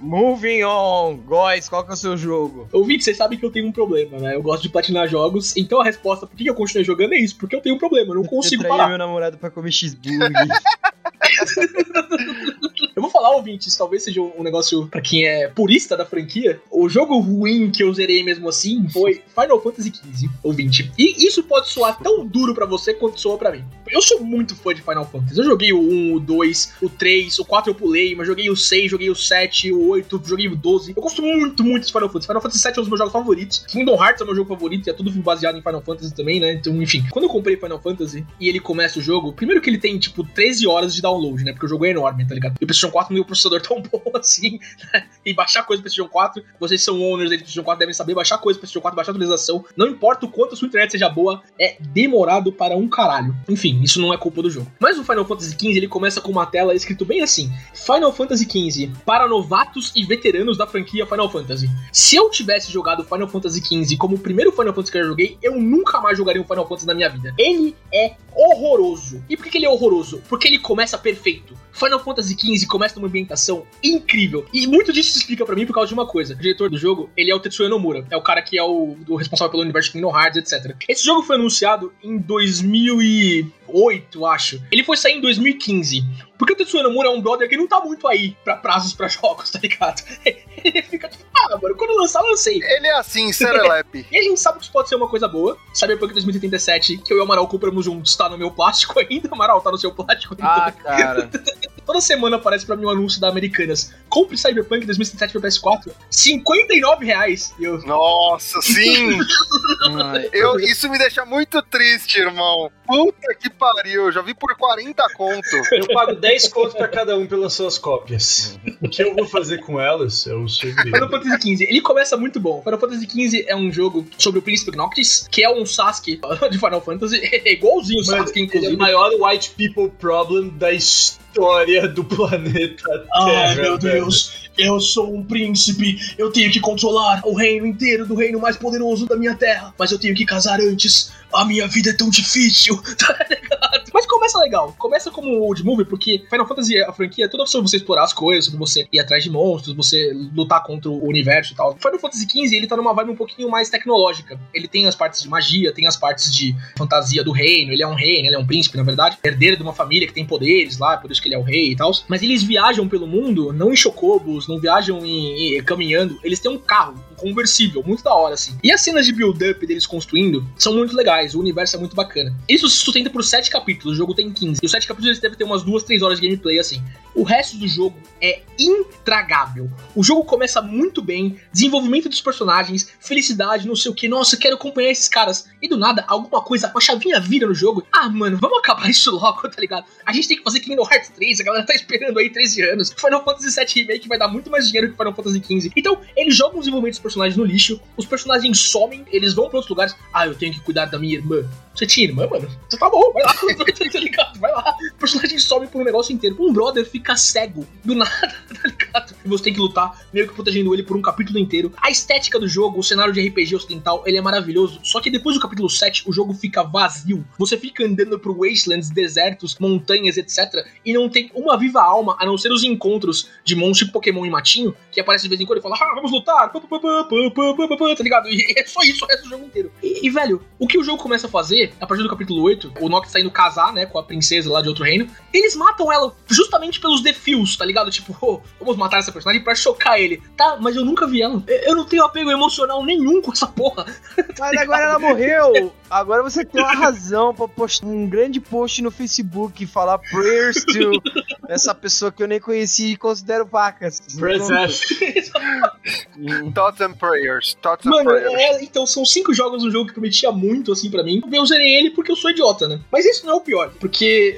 Moving on. Góis, qual que é o seu jogo? Ouvinte, vocês sabem que eu tenho um problema, né? Eu gosto de platinar jogos, então a resposta por que eu continuei jogando é isso, porque eu tenho um problema, eu não consigo eu parar. meu namorado pra comer cheeseburger. Eu vou falar, ouvintes, talvez seja um negócio pra quem é purista da franquia. O jogo ruim que eu zerei mesmo assim foi Final Fantasy XV, ouvinte. E isso pode soar tão duro pra você quanto soa pra mim. Eu sou muito fã de Final Fantasy. Eu joguei o 1, o 2, o 3, o 4 eu pulei, mas joguei o 6, joguei o 7, o 8, joguei o 12. Eu gosto muito, muito de Final Fantasy. Final Fantasy 7 é um dos meus jogos favoritos. Kingdom Hearts é o meu jogo favorito e é tudo baseado em Final Fantasy também, né? Então, enfim. Quando eu comprei Final Fantasy e ele começa o jogo, primeiro que ele tem, tipo, 13 horas de download, né? Porque o jogo é enorme, tá ligado? E o PlayStation 4 não tem um processador tão bom assim. né? E baixar coisa do PlayStation 4, vocês são owners do PlayStation 4, devem saber baixar coisa do PlayStation 4, baixar atualização. Não importa o quanto a sua internet seja boa, é demorado para um caralho. Enfim, isso não é culpa do jogo. Mas o Final Fantasy XV, ele começa com uma tela escrito bem assim: Final Fantasy XV para novatos e veteranos da franquia Final Fantasy. Se eu tivesse jogado Final Fantasy XV como o primeiro Final Fantasy que eu joguei, eu nunca mais jogaria um Final Fantasy na minha vida. Ele é horroroso. E por que ele é horroroso? Porque ele começa perfeito. Final Fantasy XV começa numa ambientação incrível. E muito disso se explica pra mim por causa de uma coisa. O diretor do jogo, ele é o Tetsuya Nomura. É o cara que é o, o responsável pelo universo de Kingdom Hearts, etc. Esse jogo foi anunciado em 2008, acho. Ele foi sair em 2015. Porque o Tetsuya Nomura é um brother que não tá muito aí pra prazos pra jogos, tá ligado? Ele fica tipo, ah, mano, quando lançar, lancei. Ele é assim, Serelepe. E a gente sabe que isso pode ser uma coisa boa. Cyberpunk 2077, que eu e o Amaral compramos juntos, tá no meu plástico ainda. Amaral, tá no seu plástico ainda. ah, cara. Toda semana aparece pra mim um anúncio da Americanas. Compre Cyberpunk 2077 pra PS4. 59 reais. Eu, Nossa, sim! Eu, isso me deixa muito triste, irmão. Puta que pariu, eu já vi por 40 conto. Eu pago 10 conto pra cada um pelas suas cópias. O que eu vou fazer com elas é o segredo. Final Fantasy XV, ele começa muito bom. Final Fantasy XV é um jogo sobre o Príncipe Noctis, que é um Sasuke de Final Fantasy, é igualzinho o Sasuke, é inclusive. o maior white people problem da história do planeta Terra. Ai, meu velho. Deus, eu sou um príncipe, eu tenho que controlar o reino inteiro do reino mais poderoso da minha terra, mas eu tenho que casar antes. A minha vida é tão difícil, começa legal, começa como old movie, porque Final Fantasy, a franquia, é toda sobre você explorar as coisas, sobre você ir atrás de monstros, você lutar contra o universo e tal. Final Fantasy XV, ele tá numa vibe um pouquinho mais tecnológica. Ele tem as partes de magia, tem as partes de fantasia do reino, ele é um reino, ele é um príncipe, na verdade, herdeiro de uma família que tem poderes lá, por isso que ele é o rei e tal. Mas eles viajam pelo mundo, não em chocobos, não viajam em, em- caminhando, eles têm um carro, um conversível, muito da hora, assim. E as cenas de build-up deles construindo são muito legais, o universo é muito bacana. Isso se sustenta por sete capítulos, o jogo tem 15. E os sete capítulos eles devem ter umas duas, três horas de gameplay, assim. O resto do jogo é intragável. O jogo começa muito bem, desenvolvimento dos personagens, felicidade, não sei o que. Nossa, quero acompanhar esses caras. E do nada, alguma coisa, uma chavinha vira no jogo. Ah, mano, vamos acabar isso logo, tá ligado? A gente tem que fazer Kingdom Hearts 3, a galera tá esperando aí 13 anos. Final Fantasy VII Remake vai dar muito mais dinheiro que Final Fantasy XV. Então, eles jogam o desenvolvimento dos personagens no lixo, os personagens somem, eles vão pra outros lugares. Ah, eu tenho que cuidar da minha irmã. Você tinha irmã, mano? Você tá bom, vai lá, ligado? Vai lá. O personagem sobe por um negócio inteiro. Um brother fica cego do nada, tá ligado? E você tem que lutar, meio que protegendo ele por um capítulo inteiro. A estética do jogo, o cenário de RPG ocidental, ele é maravilhoso. Só que depois do capítulo 7, o jogo fica vazio. Você fica andando por wastelands, desertos, montanhas, etc. E não tem uma viva alma, a não ser os encontros de monstro Pokémon e Matinho, que aparece de vez em quando e fala, ah, vamos lutar, tá ligado? E é só isso o resto do jogo inteiro. E, e, velho, o que o jogo começa a fazer, a partir do capítulo 8, o Nox tá indo casar, né, com a princesa lá de outro reino, eles matam ela justamente pelos defios, tá ligado? Tipo, oh, vamos matar essa personagem pra chocar ele. Tá, mas eu nunca vi ela. Eu não tenho apego emocional nenhum com essa porra. Mas agora ela morreu. Agora você tem uma razão pra postar um grande post no Facebook e falar prayers to essa pessoa que eu nem conheci e considero vacas. Thoughts and prayers. Thoughts and Mano, prayers. é, então são cinco jogos no jogo que prometia muito, assim, pra mim. Eu zerei ele porque eu sou idiota, né? Mas isso não é o pior. Porque,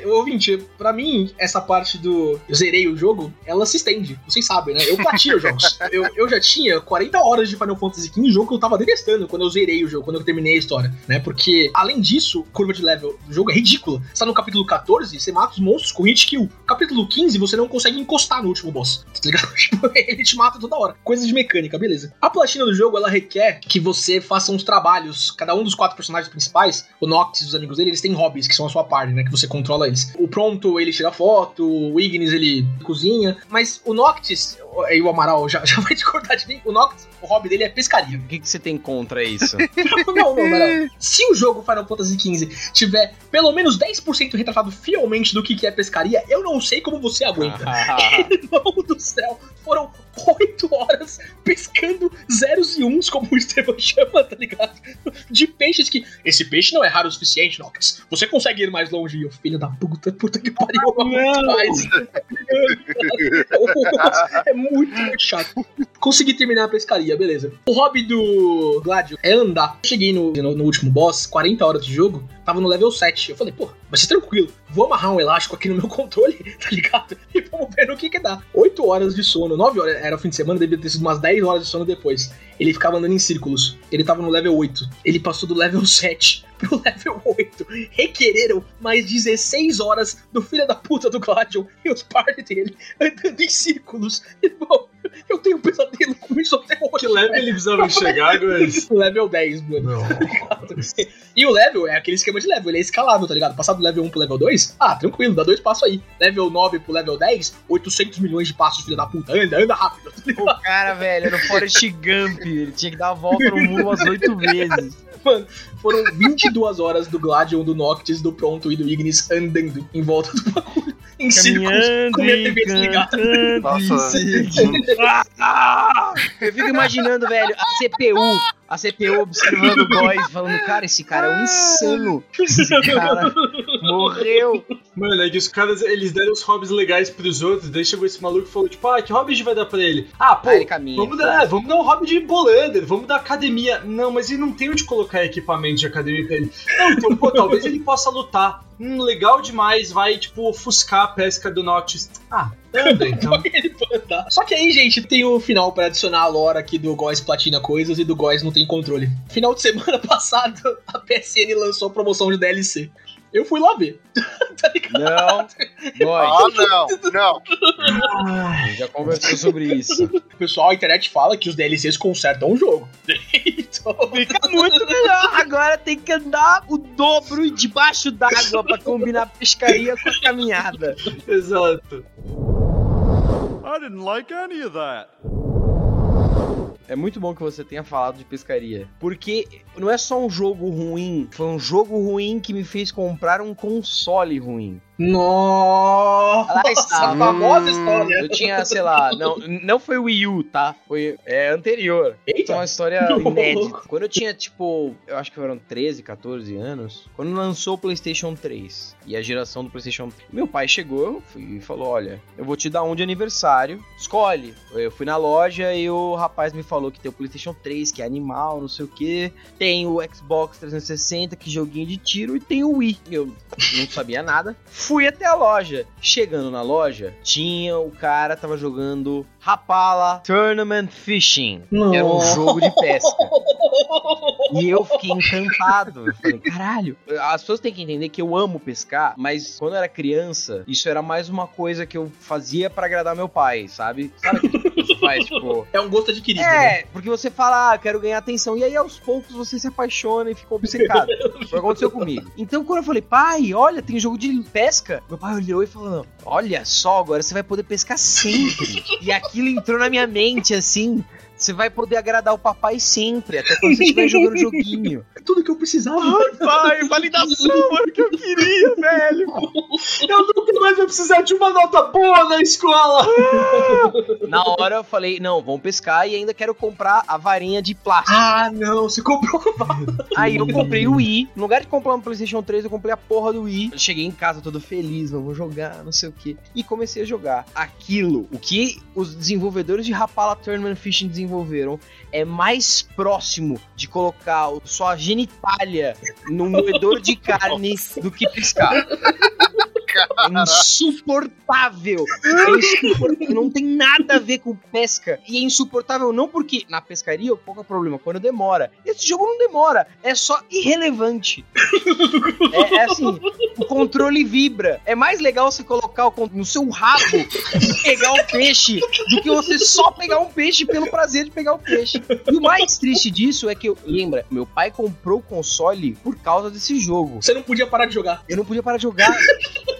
ouvinte, pra mim, essa parte do eu zerei o jogo, ela se estende. Vocês sabem, né? Eu platino os jogos. Eu, eu já tinha 40 horas de Final Fantasy XV, jogo que eu tava detestando quando eu zerei o jogo, quando eu terminei a história, né? Porque, além disso, curva de level do jogo é ridícula. Você tá no capítulo 14, você mata os monstros com hit kill. Capítulo 15, você não consegue encostar no último boss. Tá ligado? Tipo, ele te mata toda hora. Coisa de mecânica, beleza. A platina do jogo, ela requer que você faça uns trabalhos. Cada um dos quatro personagens principais, o Noctis e os amigos dele, eles têm hobbies, que são a sua parte, né? Que você controla eles. O Pronto, ele tira foto, o Ignis, ele cozinha. Mas o Noctis, e o Amaral já, já vai discordar de mim, o Noctis, o hobby dele é pescaria. O que, que você tem contra isso? não, não, Amaral. Se o jogo Final Fantasy XV tiver pelo menos 10% retratado fielmente do que que é pescaria, eu não sei como você aguenta. Irmão do céu, foram oito horas pescando zeros e uns, como o Estevam chama, tá ligado? De peixes que. Esse peixe não é raro o suficiente, Nox. Você consegue ir mais longe. E eu, filho da puta, puta que pariu. Não. Mas... é muito, muito chato. Consegui terminar a pescaria, beleza. O hobby do Gladio é andar. Cheguei no, no, no último boss, 40 horas de jogo, tava no level 7. Eu falei, pô, vai ser tranquilo. Vou amarrar um elástico aqui no meu controle, tá ligado? E vamos ver no que que dá. 8 horas de sono, 9 horas, era o fim de semana, devia ter sido umas 10 horas de sono depois. Ele ficava andando em círculos. Ele tava no level 8. Ele passou do level 7 pro level 8. Requereram mais 16 horas do filho da puta do Gladion e os party dele andando em círculos. Irmão, eu tenho um pesadelo com isso até hoje. Que level ele precisava chegar, Guys? Level 10, mano. Não. E o level é aquele esquema de level, ele é escalável, tá ligado? Passar do level 1 pro level 2, ah, tranquilo, dá dois passos aí. Level 9 pro level 10, 800 milhões de passos, filho da puta. Anda, anda rápido. tá? O cara, velho, era o Forrest Gump. Ele tinha que dar a volta no mundo umas oito vezes. Mano, foram 22 horas do Gladion, do Noctis, do Pronto e do Ignis andando em volta do bagulho. Em círculos, com minha e TV desligada. Nossa. Eu fico imaginando, velho, a CPU, a CPU observando o boys, falando, cara, esse cara é um insano. Esse cara Morreu. Mano, é que os caras, eles deram os hobbies legais pros outros, daí chegou esse maluco e falou, tipo, ah, que hobby a gente vai dar pra ele? Ah, pô, caminha. vamos dar, vamos dar um hobby de bolander, vamos dar academia. Não, mas ele não tem onde colocar equipamento de academia pra ele. Não, então, pô, talvez ele possa lutar. Hum, legal demais, vai, tipo, ofuscar a pesca do Noctis. Ah, anda, então. Só que aí, gente, tem o final pra adicionar a lore aqui do Góis Platina Coisas e do Góis não tem controle. Final de semana passado, a PSN lançou a promoção de DLC. Eu fui lá ver. tá ligado? Não, Góis, Ah, não, não. a gente já conversou sobre isso. O pessoal, a internet fala que os DLCs consertam o jogo. então, Fica muito melhor. Agora tem que andar o dobro debaixo d'água pra combinar a pescaria com a caminhada. Exato. I didn't like any of that. É muito bom que você tenha falado de pescaria. Porque não é só um jogo ruim, foi um jogo ruim que me fez comprar um console ruim. Nossa, Lá está. a famosa história. Eu tinha, sei lá, não, não foi o Wii U, tá? Foi é, anterior. Então é uma história inédita. Quando eu tinha, tipo, eu acho que foram 13, 14 anos, quando lançou o PlayStation 3 e a geração do PlayStation 3, meu pai chegou e falou: Olha, eu vou te dar um de aniversário, escolhe. Eu fui na loja e o rapaz me falou que tem o PlayStation 3, que é animal, não sei o que, tem o Xbox 360, que joguinho de tiro, e tem o Wii. Eu não sabia nada. Fui até a loja. Chegando na loja, tinha o cara tava jogando Rapala Tournament Fishing. Era um jogo de pesca. E eu fiquei encantado. Eu falei, caralho. As pessoas têm que entender que eu amo pescar, mas quando eu era criança, isso era mais uma coisa que eu fazia pra agradar meu pai, sabe? Sabe o que você faz, tipo. É um gosto adquirido. né? É, porque você fala, ah, quero ganhar atenção. E aí, aos poucos, você se apaixona e fica obcecado. Foi o que aconteceu comigo. Então, quando eu falei, pai, olha, tem jogo de pesca. Meu pai olhou e falou, olha só, agora você vai poder pescar sempre. e aquilo entrou na minha mente, assim. Você vai poder agradar o papai sempre, até quando você estiver jogando joguinho. É tudo que eu precisava. pai, validação, era o que eu queria, velho. Eu nunca mais vou precisar de uma nota boa na escola. Na hora eu falei, não, vamos pescar e ainda quero comprar a varinha de plástico. Ah, não, você comprou. Aí eu comprei o Wii. No lugar de comprar um PlayStation 3, eu comprei a porra do Wii. Eu cheguei em casa todo feliz, vamos jogar, não sei o que. E comecei a jogar. Aquilo, o que os desenvolvedores de Rapala Tournament Fishing desenvolveram, é mais próximo de colocar sua genitália num moedor de carne do que pescar. É insuportável. É insuportável. Não tem nada a ver com pesca. E é insuportável não porque na pescaria, que é problema? Quando demora. Esse jogo não demora. É só irrelevante. É, é assim, o controle vibra. É mais legal você colocar o no seu rabo e pegar o peixe do que você só pegar um peixe pelo prazer de pegar o peixe. E o mais triste disso é que, eu, lembra, meu pai comprou o console por causa desse jogo. Você não podia parar de jogar. Eu não podia parar de jogar.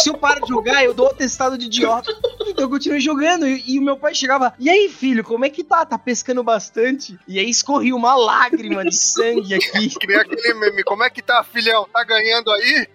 Se eu paro de jogar, eu dou o atestado de idiota. Então eu continuei jogando. E, e o meu pai chegava, e aí, filho, como é que tá? Tá pescando bastante? E aí escorria uma lágrima de sangue aqui. Que nem aquele meme. Como é que tá, filhão? Tá ganhando aí?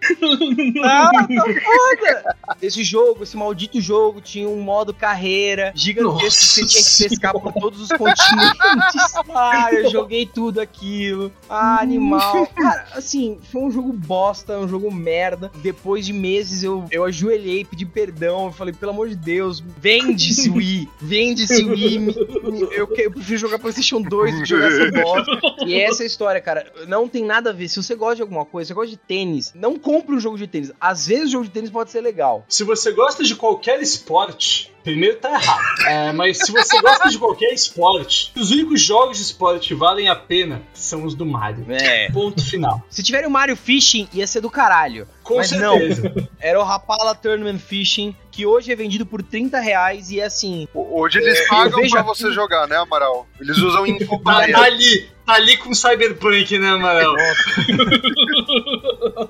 Ah, tá foda! Esse jogo, esse maldito jogo, tinha um modo carreira gigantesco que você tinha que pescar por todos os continentes. Ah, eu joguei tudo aquilo. Ah, animal. Cara, assim, foi um jogo bosta, um jogo merda. Depois de meses eu, eu ajoelhei, pedi perdão. Eu falei, pelo amor de Deus, vende esse Wii. Vende esse Wii. me- me- Eu, eu prefiro jogar PlayStation 2 do que jogar essa bosta. E essa é a história, cara. Não tem nada a ver. Se você gosta de alguma coisa, você gosta de tênis, não compre um jogo de tênis. Às vezes o jogo de tênis pode ser legal. Se você gosta de qualquer esporte, primeiro tá errado. É, mas se você gosta de qualquer esporte, os únicos jogos de esporte que valem a pena são os do Mario. É. Ponto final. Se tiver o Mario Fishing, ia ser do caralho. Com Mas certeza. Era o Rapala Tournament Fishing, que hoje é vendido por 30 reais e é assim. O- Hoje eles eu pagam pra aqui- você jogar, né, Amaral? Eles usam Tá, infoplayer. tá ali, tá ali com Cyberpunk, né, Amaral?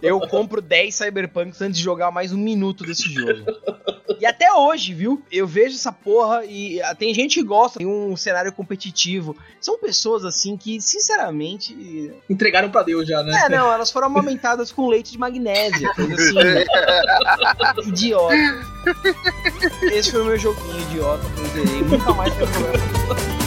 Eu compro 10 Cyberpunks antes de jogar mais um minuto desse jogo. E até hoje, viu? Eu vejo essa porra e ah, tem gente que gosta de um cenário competitivo. São pessoas assim que, sinceramente. Entregaram pra Deus já, né? É, não, elas foram amamentadas com leite de magnésia. Coisa assim. idiota. Esse foi o meu joguinho idiota que eu zerei. Nunca mais problema.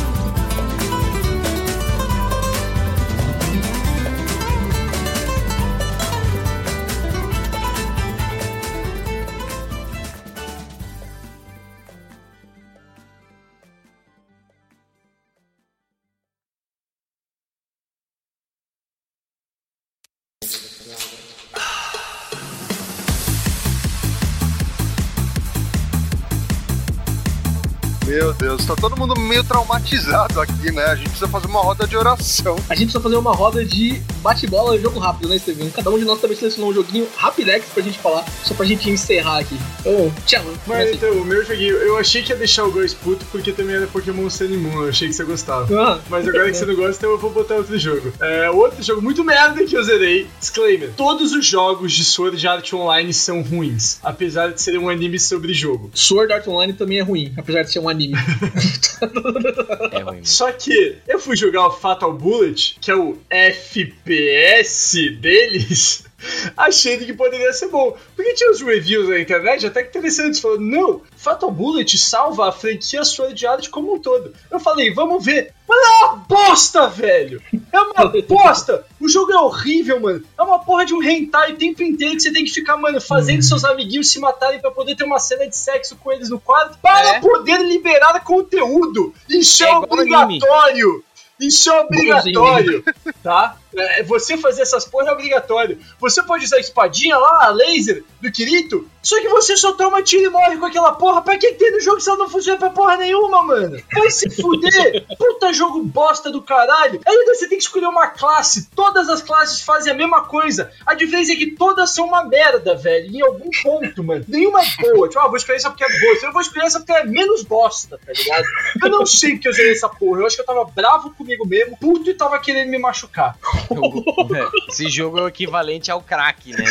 Deus, tá todo mundo meio traumatizado aqui, né? A gente precisa fazer uma roda de oração. A gente precisa fazer uma roda de bate-bola jogo rápido, né, Estevam? Cada um de nós também selecionou um joguinho rapidex pra gente falar, só pra gente encerrar aqui. Então, tchau. Mas então, o meu joguinho, eu achei que ia deixar o Ghost puto porque também era Pokémon Sun Moon, eu achei que você gostava. Ah, Mas agora que você não gosta, então eu vou botar outro jogo. É, outro jogo muito merda que eu zerei. Disclaimer: todos os jogos de Sword Art Online são ruins, apesar de serem um anime sobre jogo. Sword Art Online também é ruim, apesar de ser um anime. É. Só que eu fui jogar o Fatal Bullet, que é o FPS deles. Achando que poderia ser bom. Porque tinha os reviews na internet até que interessantes falando: não, Fatal Bullet salva a franquia Sword Art como um todo. Eu falei, vamos ver. Mas é uma bosta, velho! É uma bosta! O jogo é horrível, mano. É uma porra de um hentai o tempo inteiro que você tem que ficar, mano, fazendo seus amiguinhos se matarem pra poder ter uma cena de sexo com eles no quarto para É. poder liberar conteúdo. Isso é, É obrigatório! Isso é obrigatório, tá? É, Você fazer essas porra é obrigatório. Você pode usar a espadinha lá, a laser do Kirito, só que você só toma tiro e morre com aquela porra. Pra que ter no jogo se ela não funciona pra porra nenhuma, mano? Vai se fuder! Puta jogo bosta do caralho! Ainda você tem que escolher uma classe. Todas as classes fazem a mesma coisa. A diferença é que todas são uma merda, velho. Em algum ponto, mano. Nenhuma é boa. Tipo, ah, vou escolher essa porque é boa. Eu vou escolher essa porque é menos bosta, tá ligado? Eu não sei porque eu usei essa porra. Eu acho que eu tava bravo comigo mesmo, puto e tava querendo me machucar. Esse jogo é o equivalente ao crack, né?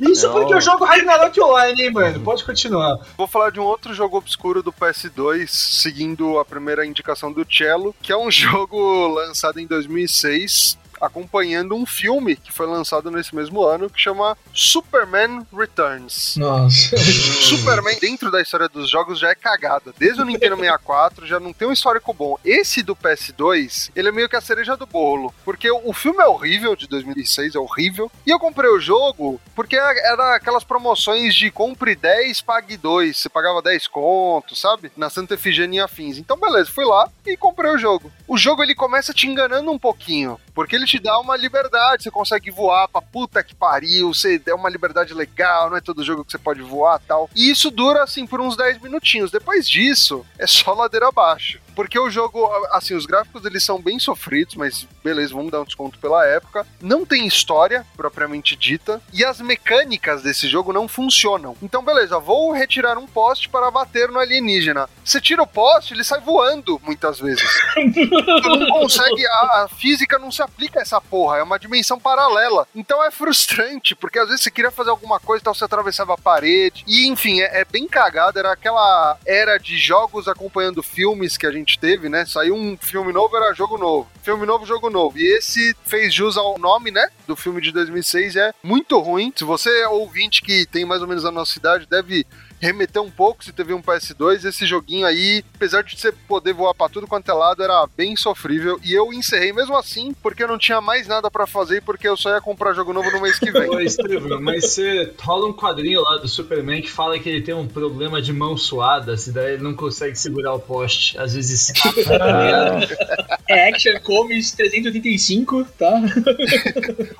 Isso Não. porque eu jogo Ragnarok Online, hein, mano. Pode continuar. Vou falar de um outro jogo obscuro do PS2, seguindo a primeira indicação do Cello, que é um jogo lançado em 2006, acompanhando um filme que foi lançado nesse mesmo ano, que chama Superman Returns. Nossa. Superman, dentro da história dos jogos, já é cagada. Desde o Nintendo 64 já não tem um histórico bom. Esse do PS2, ele é meio que a cereja do bolo. Porque o filme é horrível, de 2006, é horrível. E eu comprei o jogo porque era aquelas promoções de compre 10, pague 2. Você pagava 10 contos, sabe? Na Santa Efigênia e afins. Então, beleza, fui lá e comprei o jogo. O jogo ele começa te enganando um pouquinho. Porque ele te dá uma liberdade, você consegue voar pra puta que pariu, você é uma liberdade legal, não é todo jogo que você pode voar tal. E isso dura assim por uns 10 minutinhos. Depois disso, é só ladeira abaixo. Porque o jogo, assim, os gráficos eles são bem sofridos, mas beleza, vamos dar um desconto pela época. Não tem história propriamente dita e as mecânicas desse jogo não funcionam. Então, beleza, vou retirar um poste para bater no alienígena. Você tira o poste, ele sai voando muitas vezes. Tu não consegue, a, a física não se aplica a essa porra, é uma dimensão paralela. Então é frustrante, porque às vezes você queria fazer alguma coisa e tal, você atravessava a parede. E enfim, é, é bem cagado, era aquela era de jogos acompanhando filmes que a gente teve, né? Saiu um filme novo, era jogo novo. Filme novo, jogo novo. E esse fez jus ao nome, né? Do filme de 2006, é muito ruim. Se você é ouvinte que tem mais ou menos a nossa idade, deve remeter um pouco se teve um PS2. Esse joguinho aí, apesar de você poder voar pra tudo quanto é lado, era bem sofrível. E eu encerrei mesmo assim, porque eu não tinha mais nada pra fazer e porque eu só ia comprar jogo novo no mês que vem. Ô, Estevam, mas você rola um quadrinho lá do Superman que fala que ele tem um problema de mão suada, se daí ele não consegue segurar o poste. Às vezes ligado? É Action Comics 385, tá?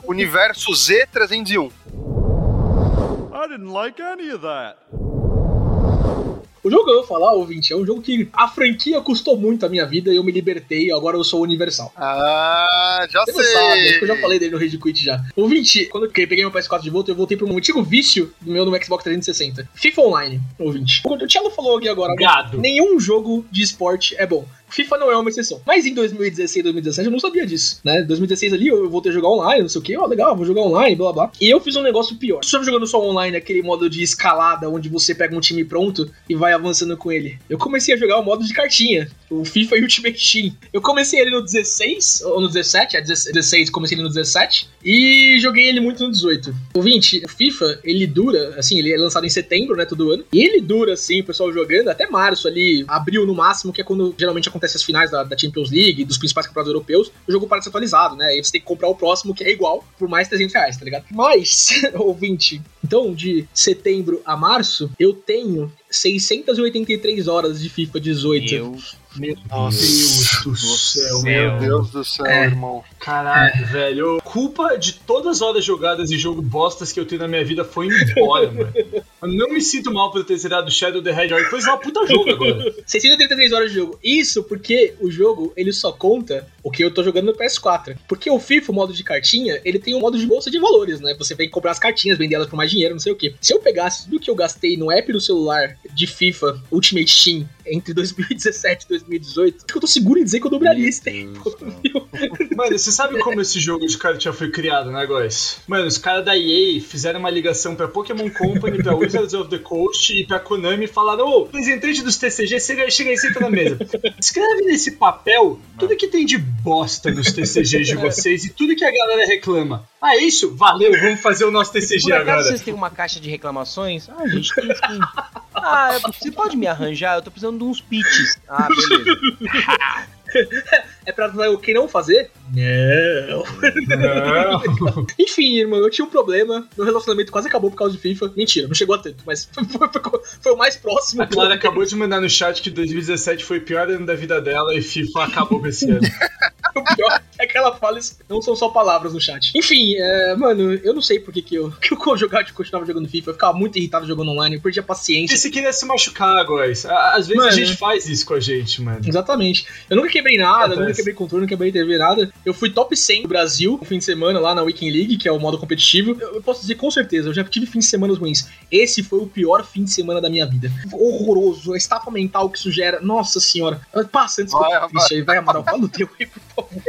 Universo Z301. I didn't like any of that. O jogo que eu vou falar, ouvinte, é um jogo que a franquia custou muito a minha vida e eu me libertei, agora eu sou universal. Ah, já Você não sabe, acho sei. que eu já falei dele no Rage Quit já. Ouvinte, quando eu peguei meu PS4 de volta, eu voltei pro meu antigo vício do meu no Xbox 360. FIFA Online, ouvinte. O Thiago falou aqui agora, Gado. nenhum jogo de esporte é bom. FIFA não é uma exceção. Mas em 2016, 2017 eu não sabia disso, né? 2016 ali eu voltei a jogar online, não sei o que, ó, legal, vou jogar online, blá blá. E eu fiz um negócio pior. Você jogando só online, aquele modo de escalada, onde você pega um time pronto e vai avançando com ele. Eu comecei a jogar o modo de cartinha, o FIFA Ultimate Team. Eu comecei ele no 16, ou no 17, é 16, comecei ele no 17, e joguei ele muito no 18. O 20, o FIFA, ele dura, assim, ele é lançado em setembro, né, todo ano, e ele dura, assim, o pessoal jogando até março ali, abril no máximo, que é quando geralmente acontece as finais da, da Champions League, dos principais campeonatos europeus, o jogo para atualizado, né, e você tem que comprar o próximo, que é igual, por mais 300 reais, tá ligado? Mas, ouvinte, então, de setembro a março, eu tenho 683 horas de FIFA 18. Eu Meu Nossa. Deus do céu, Meu Deus do céu, É. irmão. Caralho, velho. Culpa de todas as horas jogadas de jogo bostas que eu tenho na minha vida foi embora, mano. Eu não me sinto mal por ter zerado Shadow the Hedgehog. Foi só uma puta jogo agora. 633 horas de jogo. Isso porque o jogo, ele só conta o que eu tô jogando no PS4. Porque o FIFA, o modo de cartinha, ele tem um modo de bolsa de valores, né? Você tem que comprar as cartinhas, vender elas por mais dinheiro, não sei o quê. Se eu pegasse tudo que eu gastei no app do celular de FIFA Ultimate Team entre 2017 e 2018, acho que eu tô seguro em dizer que eu dobraria esse tempo. viu? Mano, você sabe como esse jogo de cartinha foi criado, né, guys? Mano, os caras da EA fizeram uma ligação pra Pokémon Company, pra Wizards of the Coast e pra Konami e falaram: Ô, representante dos TCG, chega, chega aí, senta na mesa. Escreve nesse papel tudo que tem de bosta nos TCGs de vocês e tudo que a galera reclama. Ah, é isso? Valeu, vamos fazer o nosso TCG Por acaso agora. vocês têm uma caixa de reclamações? Ah, a gente tem sim. Ah, você pode me arranjar? Eu tô precisando de uns pitches. Ah, beleza. É pra o que não fazer? Não. Não. Enfim, irmão, eu tinha um problema. Meu relacionamento quase acabou por causa de FIFA. Mentira, não chegou a tanto, mas foi, foi- foi o mais próximo. A Clara acabou de mandar no chat que 2017 foi o pior ano da vida dela e FIFA acabou com esse ano. O pior é que ela fala isso. Não são só palavras no chat. Enfim, é, mano, eu não sei por que, que eu, que eu jogava, continuava jogando FIFA. Eu ficava muito irritado jogando online, eu perdia a E paciência. você queria se machucar, guys. Às vezes Mano. a gente faz isso com a gente, mano. Exatamente. Eu nunca quebrei nada, nunca quebrei controle, nunca quebrei TV, nada. Eu fui top 100 do Brasil no fim de semana lá na Weekend League, que é o modo competitivo. Eu, eu posso dizer com certeza, eu já tive fins de semana ruins. Esse foi o pior fim de semana da minha vida. Horroroso, a estafa mental que isso gera. Nossa senhora. Passa antes que eu Vai. Vai, Amaral, fala o teu aí, por favor.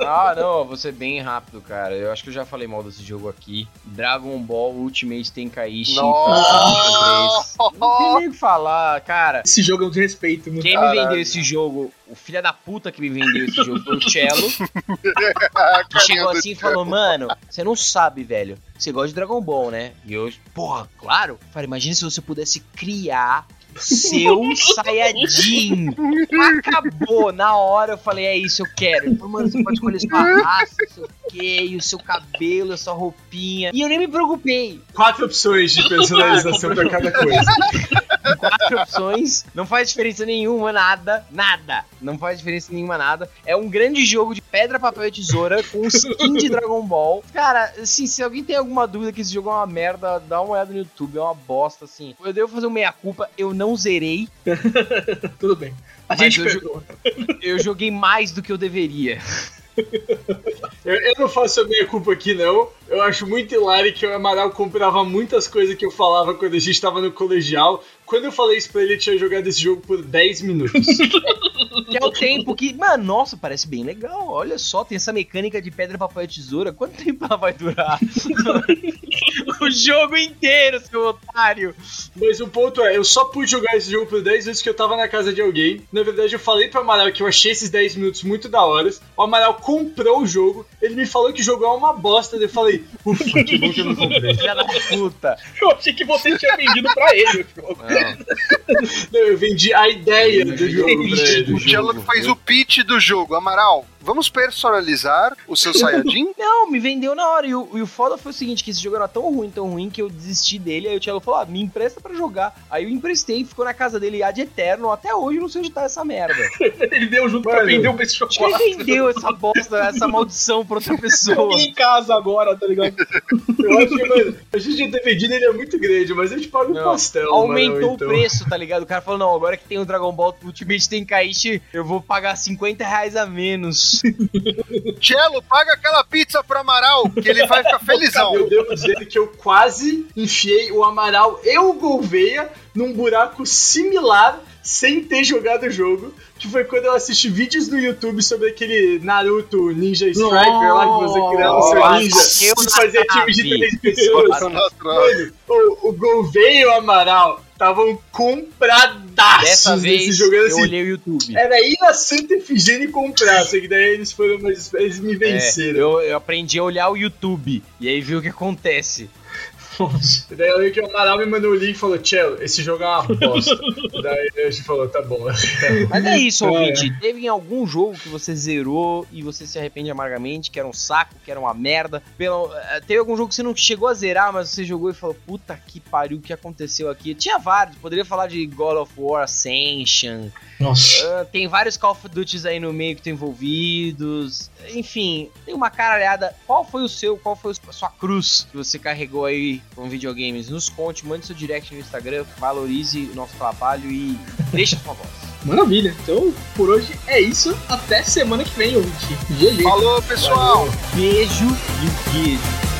Ah, não, eu vou ser bem rápido, cara. Eu acho que eu já falei mal desse jogo aqui. Dragon Ball Ultimate Tenkaichi. Nossa! Não tem nem o que falar, cara. Esse jogo é um desrespeito, mano. Quem me Caralho. vendeu esse jogo, o filho da puta que me vendeu esse jogo foi o Cello, que chegou assim e falou, mano, você não sabe, velho. Você gosta de Dragon Ball, né? E eu, porra, claro. Falei, imagina se você pudesse criar seu Saiyajin. Acabou. Na hora eu falei, é isso, eu quero. Mano, você pode escolher sua raça, seu quê, o seu cabelo, a sua roupinha. E eu nem me preocupei. Quatro opções de personalização pra cada coisa. quatro opções, não faz diferença nenhuma, nada, nada. Não faz diferença nenhuma, nada. É um grande jogo de pedra, papel e tesoura com skin de Dragon Ball. Cara, assim, se alguém tem alguma dúvida que esse jogo é uma merda, dá uma olhada no YouTube, é uma bosta, assim. Eu devo fazer um meia-culpa, eu não zerei, Tudo bem. A Mas gente eu eu joguei mais do que eu deveria. Eu, eu não faço a minha culpa aqui, não. Eu acho muito hilário que o Amaral comprava muitas coisas que eu falava quando a gente tava no colegial. Quando eu falei isso pra ele, ele tinha jogado esse jogo por 10 minutos. Que é o tempo que, mano, nossa, parece bem legal. Olha só, tem essa mecânica de pedra, papel e tesoura. Quanto tempo ela vai durar? o jogo inteiro, seu otário. Mas o ponto é, eu só pude jogar esse jogo por 10 vezes que eu tava na casa de alguém. Na verdade, eu falei pro Amaral que eu achei esses 10 minutos muito da hora. O Amaral comprou o jogo. Ele me falou que o jogo é uma bosta. daí Eu falei, ufa, que bom que eu não comprei. Filha da puta. Eu achei que você tinha vendido pra ele o jogo. Não. Não, eu vendi a ideia do jogo pra ele. O Cello fez o pitch do jogo. Amaral, vamos personalizar o seu Saiyajin? Não, me vendeu na hora. E o, e o foda foi o seguinte: que esse jogo era tão ruim, tão ruim, que eu desisti dele. Aí o Thiago falou: ah, me empresta pra jogar. Aí eu emprestei, ficou na casa dele ad eterno. Até hoje eu não sei onde tá essa merda. Ele deu junto pra Mano. vender um de Acho que ele chocolate. vendeu essa bosta, essa maldição pra outra pessoa. Em casa agora, tá ligado? Eu acho que, mano, a gente ia ter vendido ele é muito grande, mas a gente paga um Não, pastel, Aumentou mano, o então. preço, tá ligado? O cara falou: não, agora que tem o Dragon Ball Ultimate Tenkaichi, eu vou pagar 50 reais a menos. Cello, paga aquela pizza pro Amaral, que ele vai ficar felizão. Eu devo dizer que eu quase enfiei o Amaral e o Gouveia num buraco similar sem ter jogado o jogo, que foi quando eu assisti vídeos no YouTube sobre aquele Naruto Ninja Striker lá que você criava o seu ninja eu e fazia time de três pessoas. Mano, o, o Gouveia e o Amaral estavam compradaços Dessa nesse vez jogo. Era eu assim, olhei o YouTube. Era ir na Santa Efigênia e comprar, só que daí eles foram mais. Eles me É, venceram. eu, eu aprendi a olhar o YouTube e aí ver o que acontece. E daí eu lembro que o Amaral me mandou o link e falou: Cello, esse jogo é uma bosta. e daí a gente falou: tá bom. Mas é isso, É. ouvinte. Teve algum jogo que você zerou e você se arrepende amargamente, que era um saco, que era uma merda? Pelo, eh, teve algum jogo que você não chegou a zerar, mas você jogou e falou: puta que pariu, o que aconteceu aqui? Tinha vários, poderia falar de God of War Ascension. Nossa. ah, tem vários Call of Duties aí no meio que estão envolvidos. Enfim, tem uma caralhada. Qual foi o seu, qual foi a sua cruz que você carregou aí com videogames? Nos conte, mande seu direct no Instagram, valorize o nosso trabalho e deixa sua voz. Maravilha. Então, por hoje é isso. Até semana que vem, ouvinte. GG. Falou, pessoal! Beijo e um queijo.